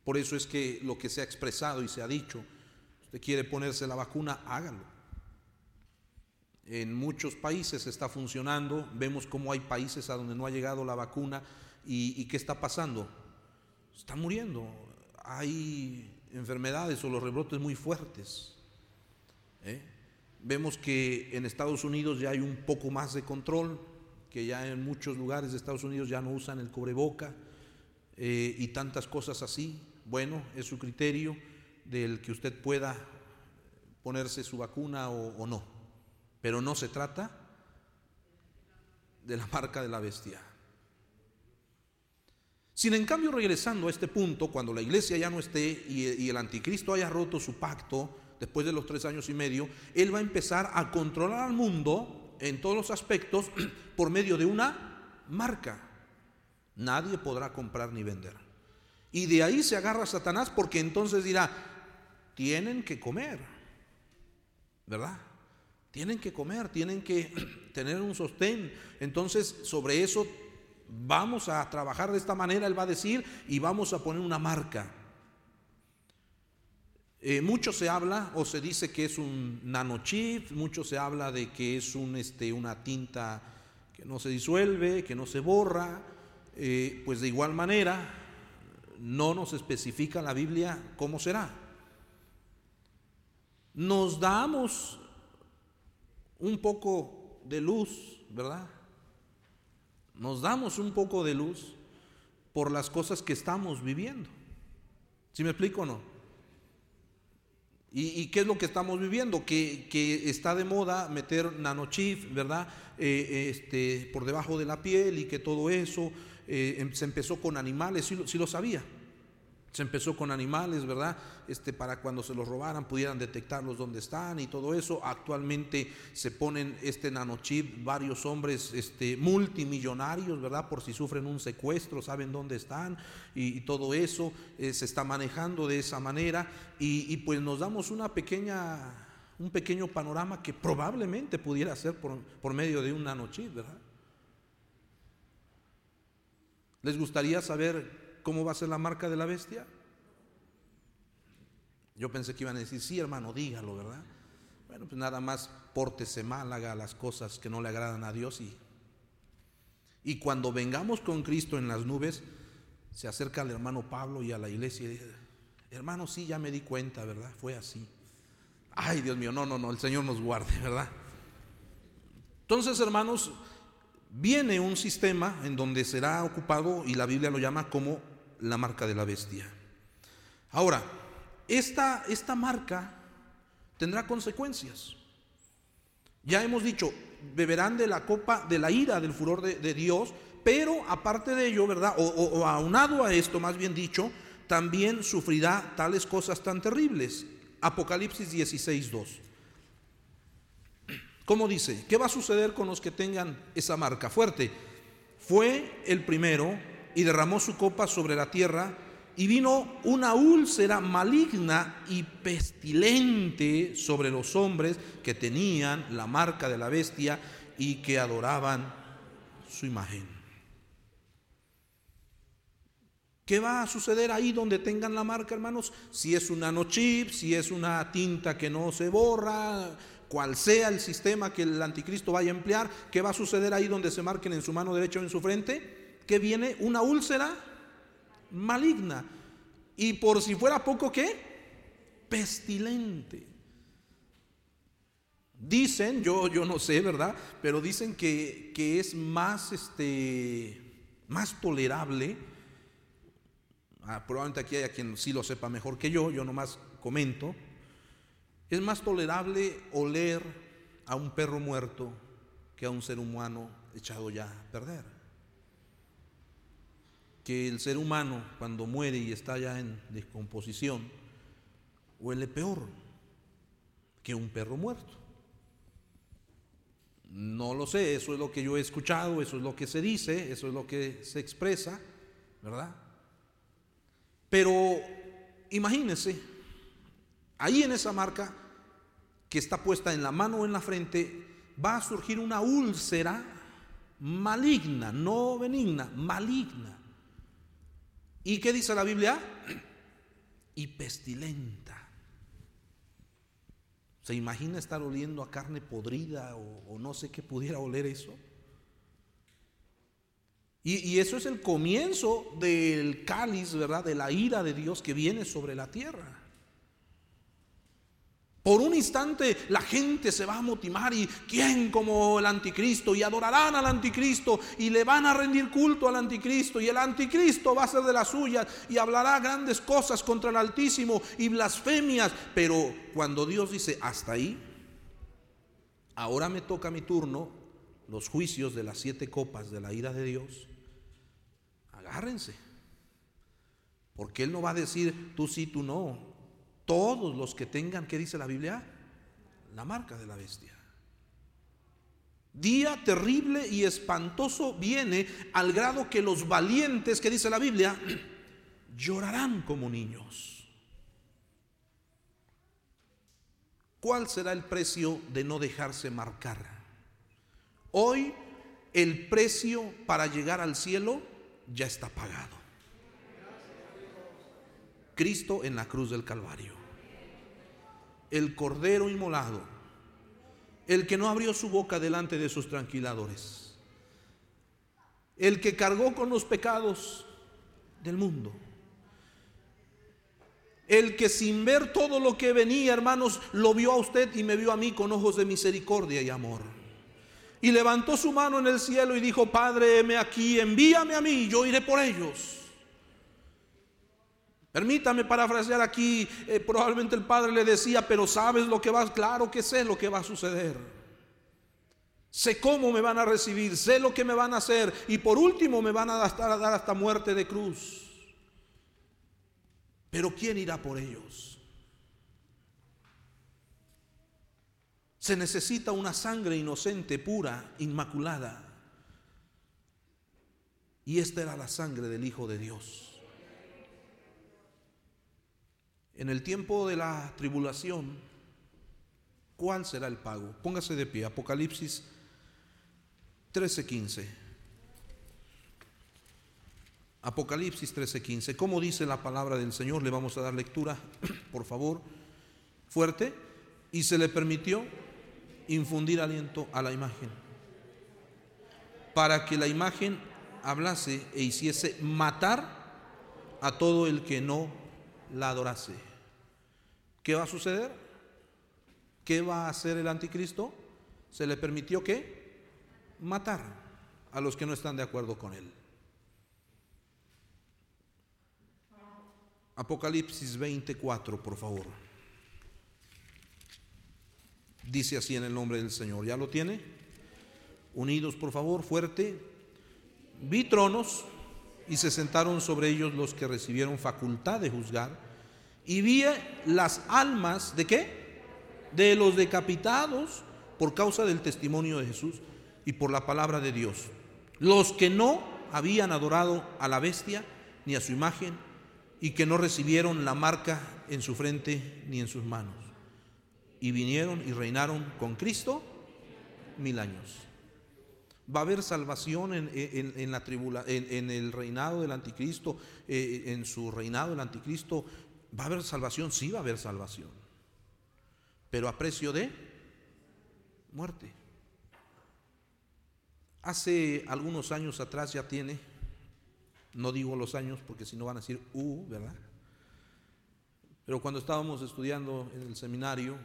Por eso es que lo que se ha expresado y se ha dicho, usted quiere ponerse la vacuna, hágalo. En muchos países está funcionando, vemos cómo hay países a donde no ha llegado la vacuna y, qué está pasando. Están muriendo, hay enfermedades o los rebrotes muy fuertes. ¿eh? Vemos que en Estados Unidos ya hay un poco más de control, que ya en muchos lugares de Estados Unidos ya no usan el cubreboca eh, y tantas cosas así. Bueno, es su criterio del que usted pueda ponerse su vacuna o, no. Pero no se trata de la marca de la bestia. Sin en cambio, regresando a este punto, cuando la iglesia ya no esté y el anticristo haya roto su pacto, después de los tres años y medio, Él va a empezar a controlar al mundo en todos los aspectos por medio de una marca. Nadie podrá comprar ni vender. Y de ahí se agarra Satanás porque entonces dirá, tienen que comer, ¿verdad? Tienen que comer, tienen que tener un sostén. Entonces, sobre eso vamos a trabajar de esta manera, él va a decir, y vamos a poner una marca. Eh, mucho se habla o se dice que es un nanochip, mucho se habla de que es un, este, una tinta que no se disuelve, que no se borra, eh, pues de igual manera no nos especifica la Biblia cómo será. Nos damos un poco de luz, ¿verdad? Nos damos un poco de luz por las cosas que estamos viviendo. ¿Sí me explico o no? ¿Y, qué es lo que estamos viviendo? Que, está de moda meter nanochip, ¿verdad? Eh, este, por debajo de la piel y que todo eso eh, em, se empezó con animales, sí, sí lo sabía. Se empezó con animales, ¿verdad? Este, para cuando se los robaran pudieran detectarlos donde están y todo eso. Actualmente se ponen este nanochip varios hombres este, multimillonarios, ¿verdad? Por si sufren un secuestro, saben dónde están y, todo eso eh, se está manejando de esa manera y, pues nos damos una pequeña, un pequeño panorama que probablemente pudiera ser por, por medio de un nanochip, ¿verdad? ¿Les gustaría saber cómo va a ser la marca de la bestia? Yo pensé que iban a decir, sí, hermano, dígalo, ¿verdad? Bueno, pues nada más pórtese mal, haga las cosas que no le agradan a Dios y, y cuando vengamos con Cristo en las nubes, se acerca al hermano Pablo y a la iglesia y dice, hermano, sí, ya me di cuenta, ¿verdad? Fue así. Ay, Dios mío, no, no, no, el Señor nos guarde, ¿verdad? Entonces, hermanos, viene un sistema en donde será ocupado, y la Biblia lo llama como la marca de la bestia. Ahora, esta, esta marca tendrá consecuencias. Ya hemos dicho, beberán de la copa de la ira, del furor de, Dios, pero aparte de ello, ¿verdad? O, o, aunado a esto, más bien dicho, también sufrirá tales cosas tan terribles. Apocalipsis 16, 2. ¿Cómo dice? ¿Qué va a suceder con los que tengan esa marca fuerte? Fue el primero y derramó su copa sobre la tierra y vino una úlcera maligna y pestilente sobre los hombres que tenían la marca de la bestia y que adoraban su imagen. ¿Qué va a suceder ahí donde tengan la marca, hermanos? Si es un nanochip, si es una tinta que no se borra, cual sea el sistema que el anticristo vaya a emplear, ¿qué va a suceder ahí donde se marquen en su mano derecha o en su frente? Que viene una úlcera maligna. Y por si fuera poco, ¿qué? Pestilente. Dicen, yo, yo no sé, ¿verdad? Pero dicen que, que es más, este, más tolerable. Ah, probablemente aquí haya quien sí lo sepa mejor que yo, yo nomás comento es más tolerable oler a un perro muerto que a un ser humano echado ya a perder. Que el ser humano cuando muere y está ya en descomposición huele peor que un perro muerto. No lo sé, eso es lo que yo he escuchado, eso es lo que se dice, eso es lo que se expresa, ¿verdad? Pero imagínense, ahí en esa marca que está puesta en la mano o en la frente, va a surgir una úlcera maligna, no benigna, maligna. ¿Y qué dice la Biblia? Y pestilenta. ¿Se imagina estar oliendo a carne podrida o, no sé qué pudiera oler eso? Y, y, eso es el comienzo del cáliz, ¿verdad? De la ira de Dios que viene sobre la tierra. Por un instante la gente se va a motivar y quién como el anticristo y adorarán al anticristo y le van a rendir culto al anticristo y el anticristo va a ser de las suyas y hablará grandes cosas contra el Altísimo y blasfemias. Pero cuando Dios dice hasta ahí, ahora me toca mi turno, los juicios de las siete copas de la ira de Dios, agárrense. Porque Él no va a decir tú sí, tú no todos los que tengan, ¿qué dice la Biblia? La marca de la bestia. Día terrible y espantoso viene al grado que los valientes, que dice la Biblia, llorarán como niños. ¿Cuál será el precio de no dejarse marcar? Hoy el precio para llegar al cielo ya está pagado. Cristo en la cruz del Calvario el cordero inmolado, el que no abrió su boca delante de sus tranquiladores, el que cargó con los pecados del mundo, el que sin ver todo lo que venía, hermanos, lo vio a usted y me vio a mí con ojos de misericordia y amor. Y levantó su mano en el cielo y dijo, Padre, heme aquí, envíame a mí, yo iré por ellos. Permítame parafrasear aquí, eh, probablemente el padre le decía, pero sabes lo que va, claro que sé lo que va a suceder. Sé cómo me van a recibir, sé lo que me van a hacer y por último me van a a dar hasta muerte de cruz. Pero ¿quién irá por ellos? Se necesita una sangre inocente, pura, inmaculada. Y esta era la sangre del Hijo de Dios. En el tiempo de la tribulación, ¿cuál será el pago? Póngase de pie, Apocalipsis 13:15. Apocalipsis 13:15. ¿Cómo dice la palabra del Señor? Le vamos a dar lectura, por favor, fuerte. Y se le permitió infundir aliento a la imagen, para que la imagen hablase e hiciese matar a todo el que no la adorase. ¿Qué va a suceder? ¿Qué va a hacer el anticristo? Se le permitió que matar a los que no están de acuerdo con él. Apocalipsis 24, por favor. Dice así en el nombre del Señor. ¿Ya lo tiene? Unidos, por favor, fuerte. Vi tronos y se sentaron sobre ellos los que recibieron facultad de juzgar y vi las almas de qué? De los decapitados por causa del testimonio de Jesús y por la palabra de Dios. Los que no habían adorado a la bestia ni a su imagen y que no recibieron la marca en su frente ni en sus manos. Y vinieron y reinaron con Cristo mil años. Va a haber salvación en, la tribula, en, el reinado del anticristo, eh, en su reinado el anticristo ¿Va a haber salvación? Sí va a haber salvación. Pero a precio de muerte. Hace algunos años atrás ya tiene, no digo los años porque si no van a decir, uh, ¿verdad? Pero cuando estábamos estudiando en el seminario,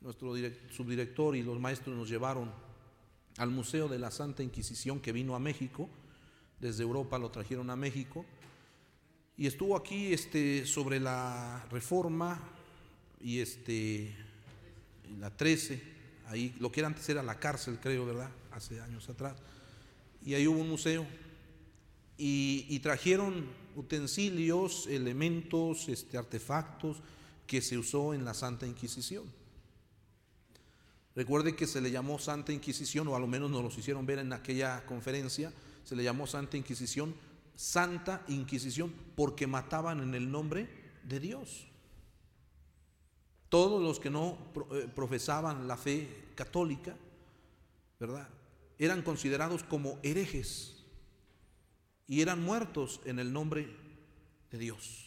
nuestro subdirector y los maestros nos llevaron al Museo de la Santa Inquisición que vino a México, desde Europa lo trajeron a México, y estuvo aquí este, sobre la reforma y este, la 13, ahí lo que era antes era la cárcel, creo, ¿verdad? Hace años atrás. Y ahí hubo un museo. y, trajeron utensilios, elementos, este, artefactos que se usó en la Santa Inquisición. Recuerde que se le llamó Santa Inquisición, o a lo menos nos los hicieron ver en aquella conferencia, se le llamó Santa Inquisición, Santa Inquisición, porque mataban en el nombre de Dios. Todos los que no eh, profesaban la fe católica, ¿verdad? Eran considerados como herejes y eran muertos en el nombre de Dios.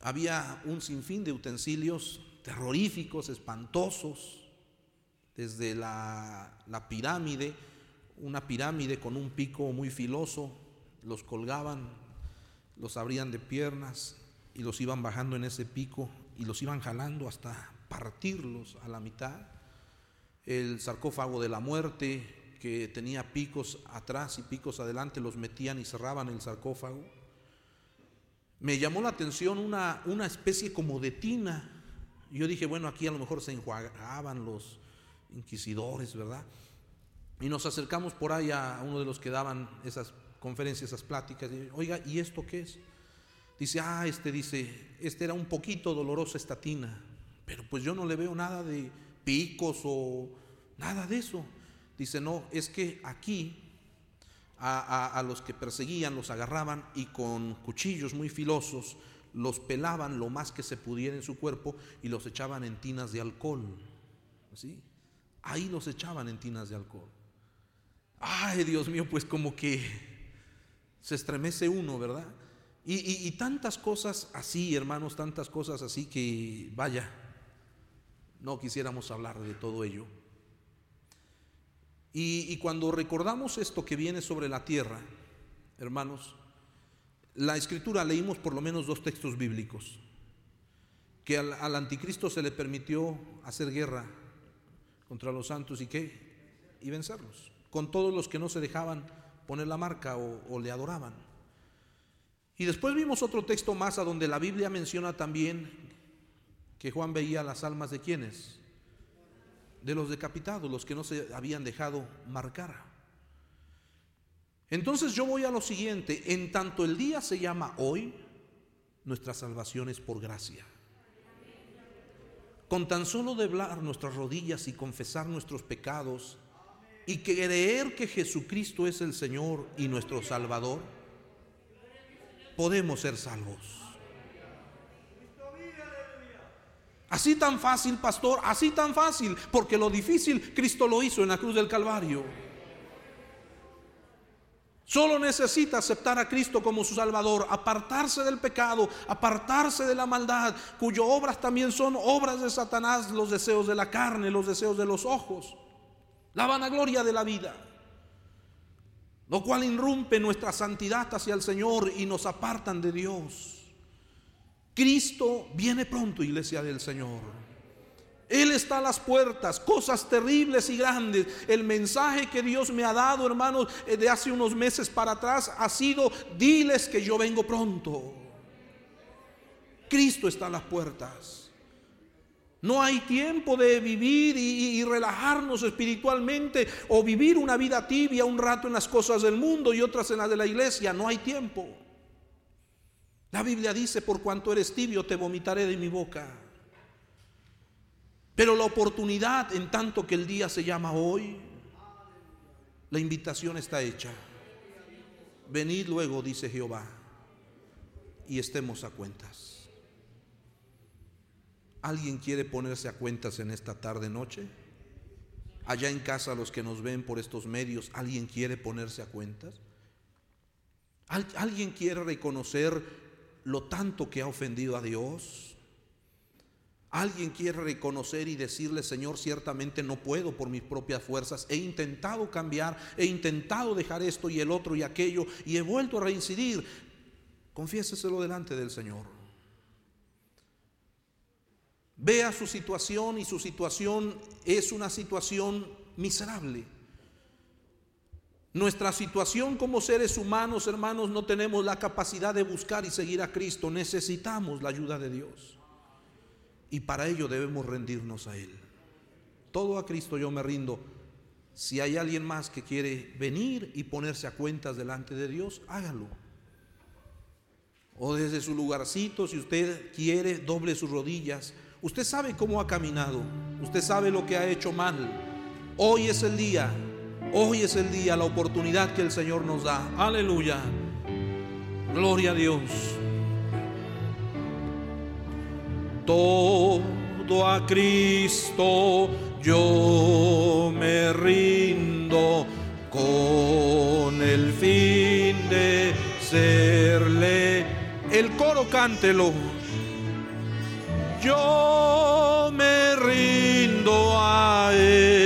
Había un sinfín de utensilios terroríficos, espantosos, desde la, la pirámide, una pirámide con un pico muy filoso, los colgaban, los abrían de piernas y los iban bajando en ese pico y los iban jalando hasta partirlos a la mitad. El sarcófago de la muerte que tenía picos atrás y picos adelante, los metían y cerraban el sarcófago. Me llamó la atención una, una especie como de tina. Yo dije, bueno, aquí a lo mejor se enjuagaban los inquisidores, ¿verdad? Y nos acercamos por ahí a uno de los que daban esas conferencias, esas pláticas. Y, Oiga, ¿y esto qué es? Dice, ah, este dice, este era un poquito dolorosa esta tina, pero pues yo no le veo nada de picos o nada de eso. Dice, no, es que aquí a, a, los que perseguían los agarraban y con cuchillos muy filosos los pelaban lo más que se pudiera en su cuerpo y los echaban en tinas de alcohol. ¿Sí? Ahí los echaban en tinas de alcohol. Ay, Dios mío, pues como que se estremece uno, ¿verdad? Y, tantas cosas así, hermanos, tantas cosas así que, vaya, no quisiéramos hablar de todo ello. Y, cuando recordamos esto que viene sobre la tierra, hermanos, la escritura leímos por lo menos dos textos bíblicos, que al, anticristo se le permitió hacer guerra contra los santos y y vencerlos con todos los que no se dejaban poner la marca o, le adoraban. Y después vimos otro texto más a donde la Biblia menciona también que Juan veía las almas de quienes, de los decapitados, los que no se habían dejado marcar. Entonces yo voy a lo siguiente, en tanto el día se llama hoy, nuestra salvación es por gracia. Con tan solo doblar nuestras rodillas y confesar nuestros pecados, y creer que Jesucristo es el Señor y nuestro Salvador, podemos ser salvos. Así tan fácil, pastor, así tan fácil, porque lo difícil Cristo lo hizo en la cruz del Calvario. Solo necesita aceptar a Cristo como su Salvador, apartarse del pecado, apartarse de la maldad, cuyas obras también son obras de Satanás, los deseos de la carne, los deseos de los ojos la vanagloria de la vida, lo cual irrumpe nuestra santidad hacia el Señor y nos apartan de Dios. Cristo viene pronto, iglesia del Señor. Él está a las puertas, cosas terribles y grandes. El mensaje que Dios me ha dado, hermanos, eh, de hace unos meses para atrás ha sido, diles que yo vengo pronto. Cristo está a las puertas. No hay tiempo de vivir y, relajarnos espiritualmente o vivir una vida tibia un rato en las cosas del mundo y otras en las de la iglesia. No hay tiempo. La Biblia dice, por cuanto eres tibio, te vomitaré de mi boca. Pero la oportunidad, en tanto que el día se llama hoy, la invitación está hecha. Venid luego, dice Jehová, y estemos a cuentas. ¿Alguien quiere ponerse a cuentas en esta tarde noche? Allá en casa los que nos ven por estos medios, ¿alguien quiere ponerse a cuentas? ¿Alguien quiere reconocer lo tanto que ha ofendido a Dios? ¿Alguien quiere reconocer y decirle, Señor, ciertamente no puedo por mis propias fuerzas? He intentado cambiar, he intentado dejar esto y el otro y aquello y he vuelto a reincidir. Confiéseselo delante del Señor. Vea su situación y su situación es una situación miserable. Nuestra situación como seres humanos, hermanos, no tenemos la capacidad de buscar y seguir a Cristo. Necesitamos la ayuda de Dios. Y para ello debemos rendirnos a Él. Todo a Cristo yo me rindo. Si hay alguien más que quiere venir y ponerse a cuentas delante de Dios, hágalo. O desde su lugarcito, si usted quiere, doble sus rodillas. Usted sabe cómo ha caminado, usted sabe lo que ha hecho mal. Hoy es el día, hoy es el día, la oportunidad que el Señor nos da. Aleluya. Gloria a Dios. Todo a Cristo yo me rindo con el fin de serle. El coro cántelo. Yo me rindo a él.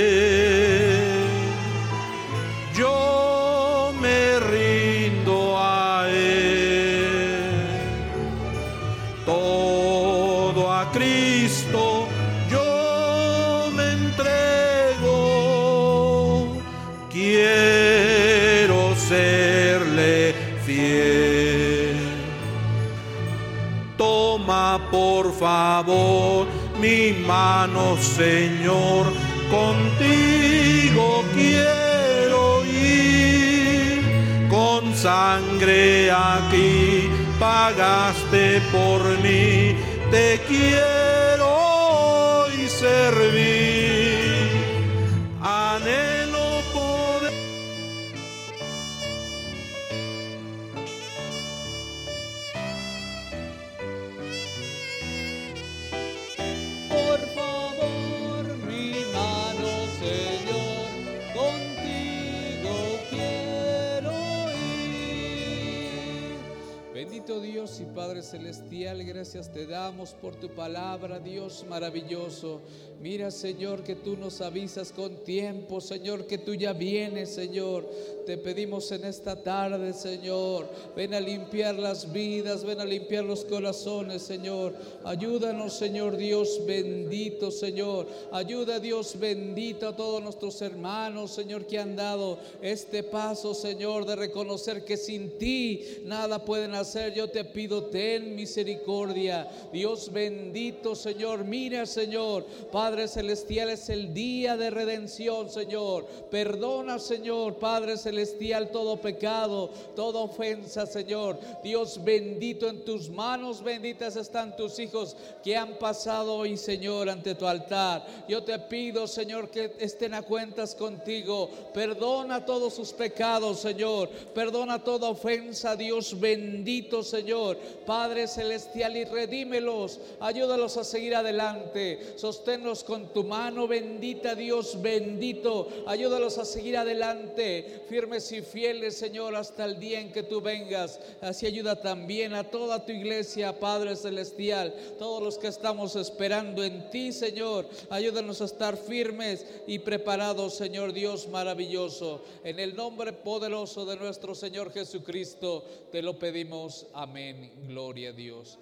Por favor mi mano, Señor, contigo quiero ir. Con sangre aquí pagaste por mí, te quiero hoy servir. Padre Celestial, gracias te damos por tu palabra, Dios maravilloso. Mira, Señor, que tú nos avisas con tiempo, Señor, que tú ya vienes, Señor. Te pedimos en esta tarde, Señor, ven a limpiar las vidas, ven a limpiar los corazones, Señor. Ayúdanos, Señor Dios bendito, Señor. Ayuda, Dios bendito, a todos nuestros hermanos, Señor, que han dado este paso, Señor, de reconocer que sin ti nada pueden hacer. Yo te pido, ten misericordia. Dios bendito, Señor. Mira, Señor, Padre Celestial, es el día de redención, Señor. Perdona, Señor, Padre Celestial, todo pecado, toda ofensa, Señor. Dios bendito, en tus manos benditas están tus hijos que han pasado hoy, Señor, ante tu altar. Yo te pido, Señor, que estén a cuentas contigo. Perdona todos sus pecados, Señor. Perdona toda ofensa, Dios bendito, Señor. Padre Celestial, y redímelos. Ayúdalos a seguir adelante. Sosténlos con tu mano bendita, Dios bendito. Ayúdalos a seguir adelante. Firmes y fieles, Señor, hasta el día en que tú vengas. Así ayuda también a toda tu iglesia, Padre Celestial. Todos los que estamos esperando en ti, Señor. Ayúdanos a estar firmes y preparados, Señor Dios maravilloso. En el nombre poderoso de nuestro Señor Jesucristo, te lo pedimos. Amén. Gloria a Dios.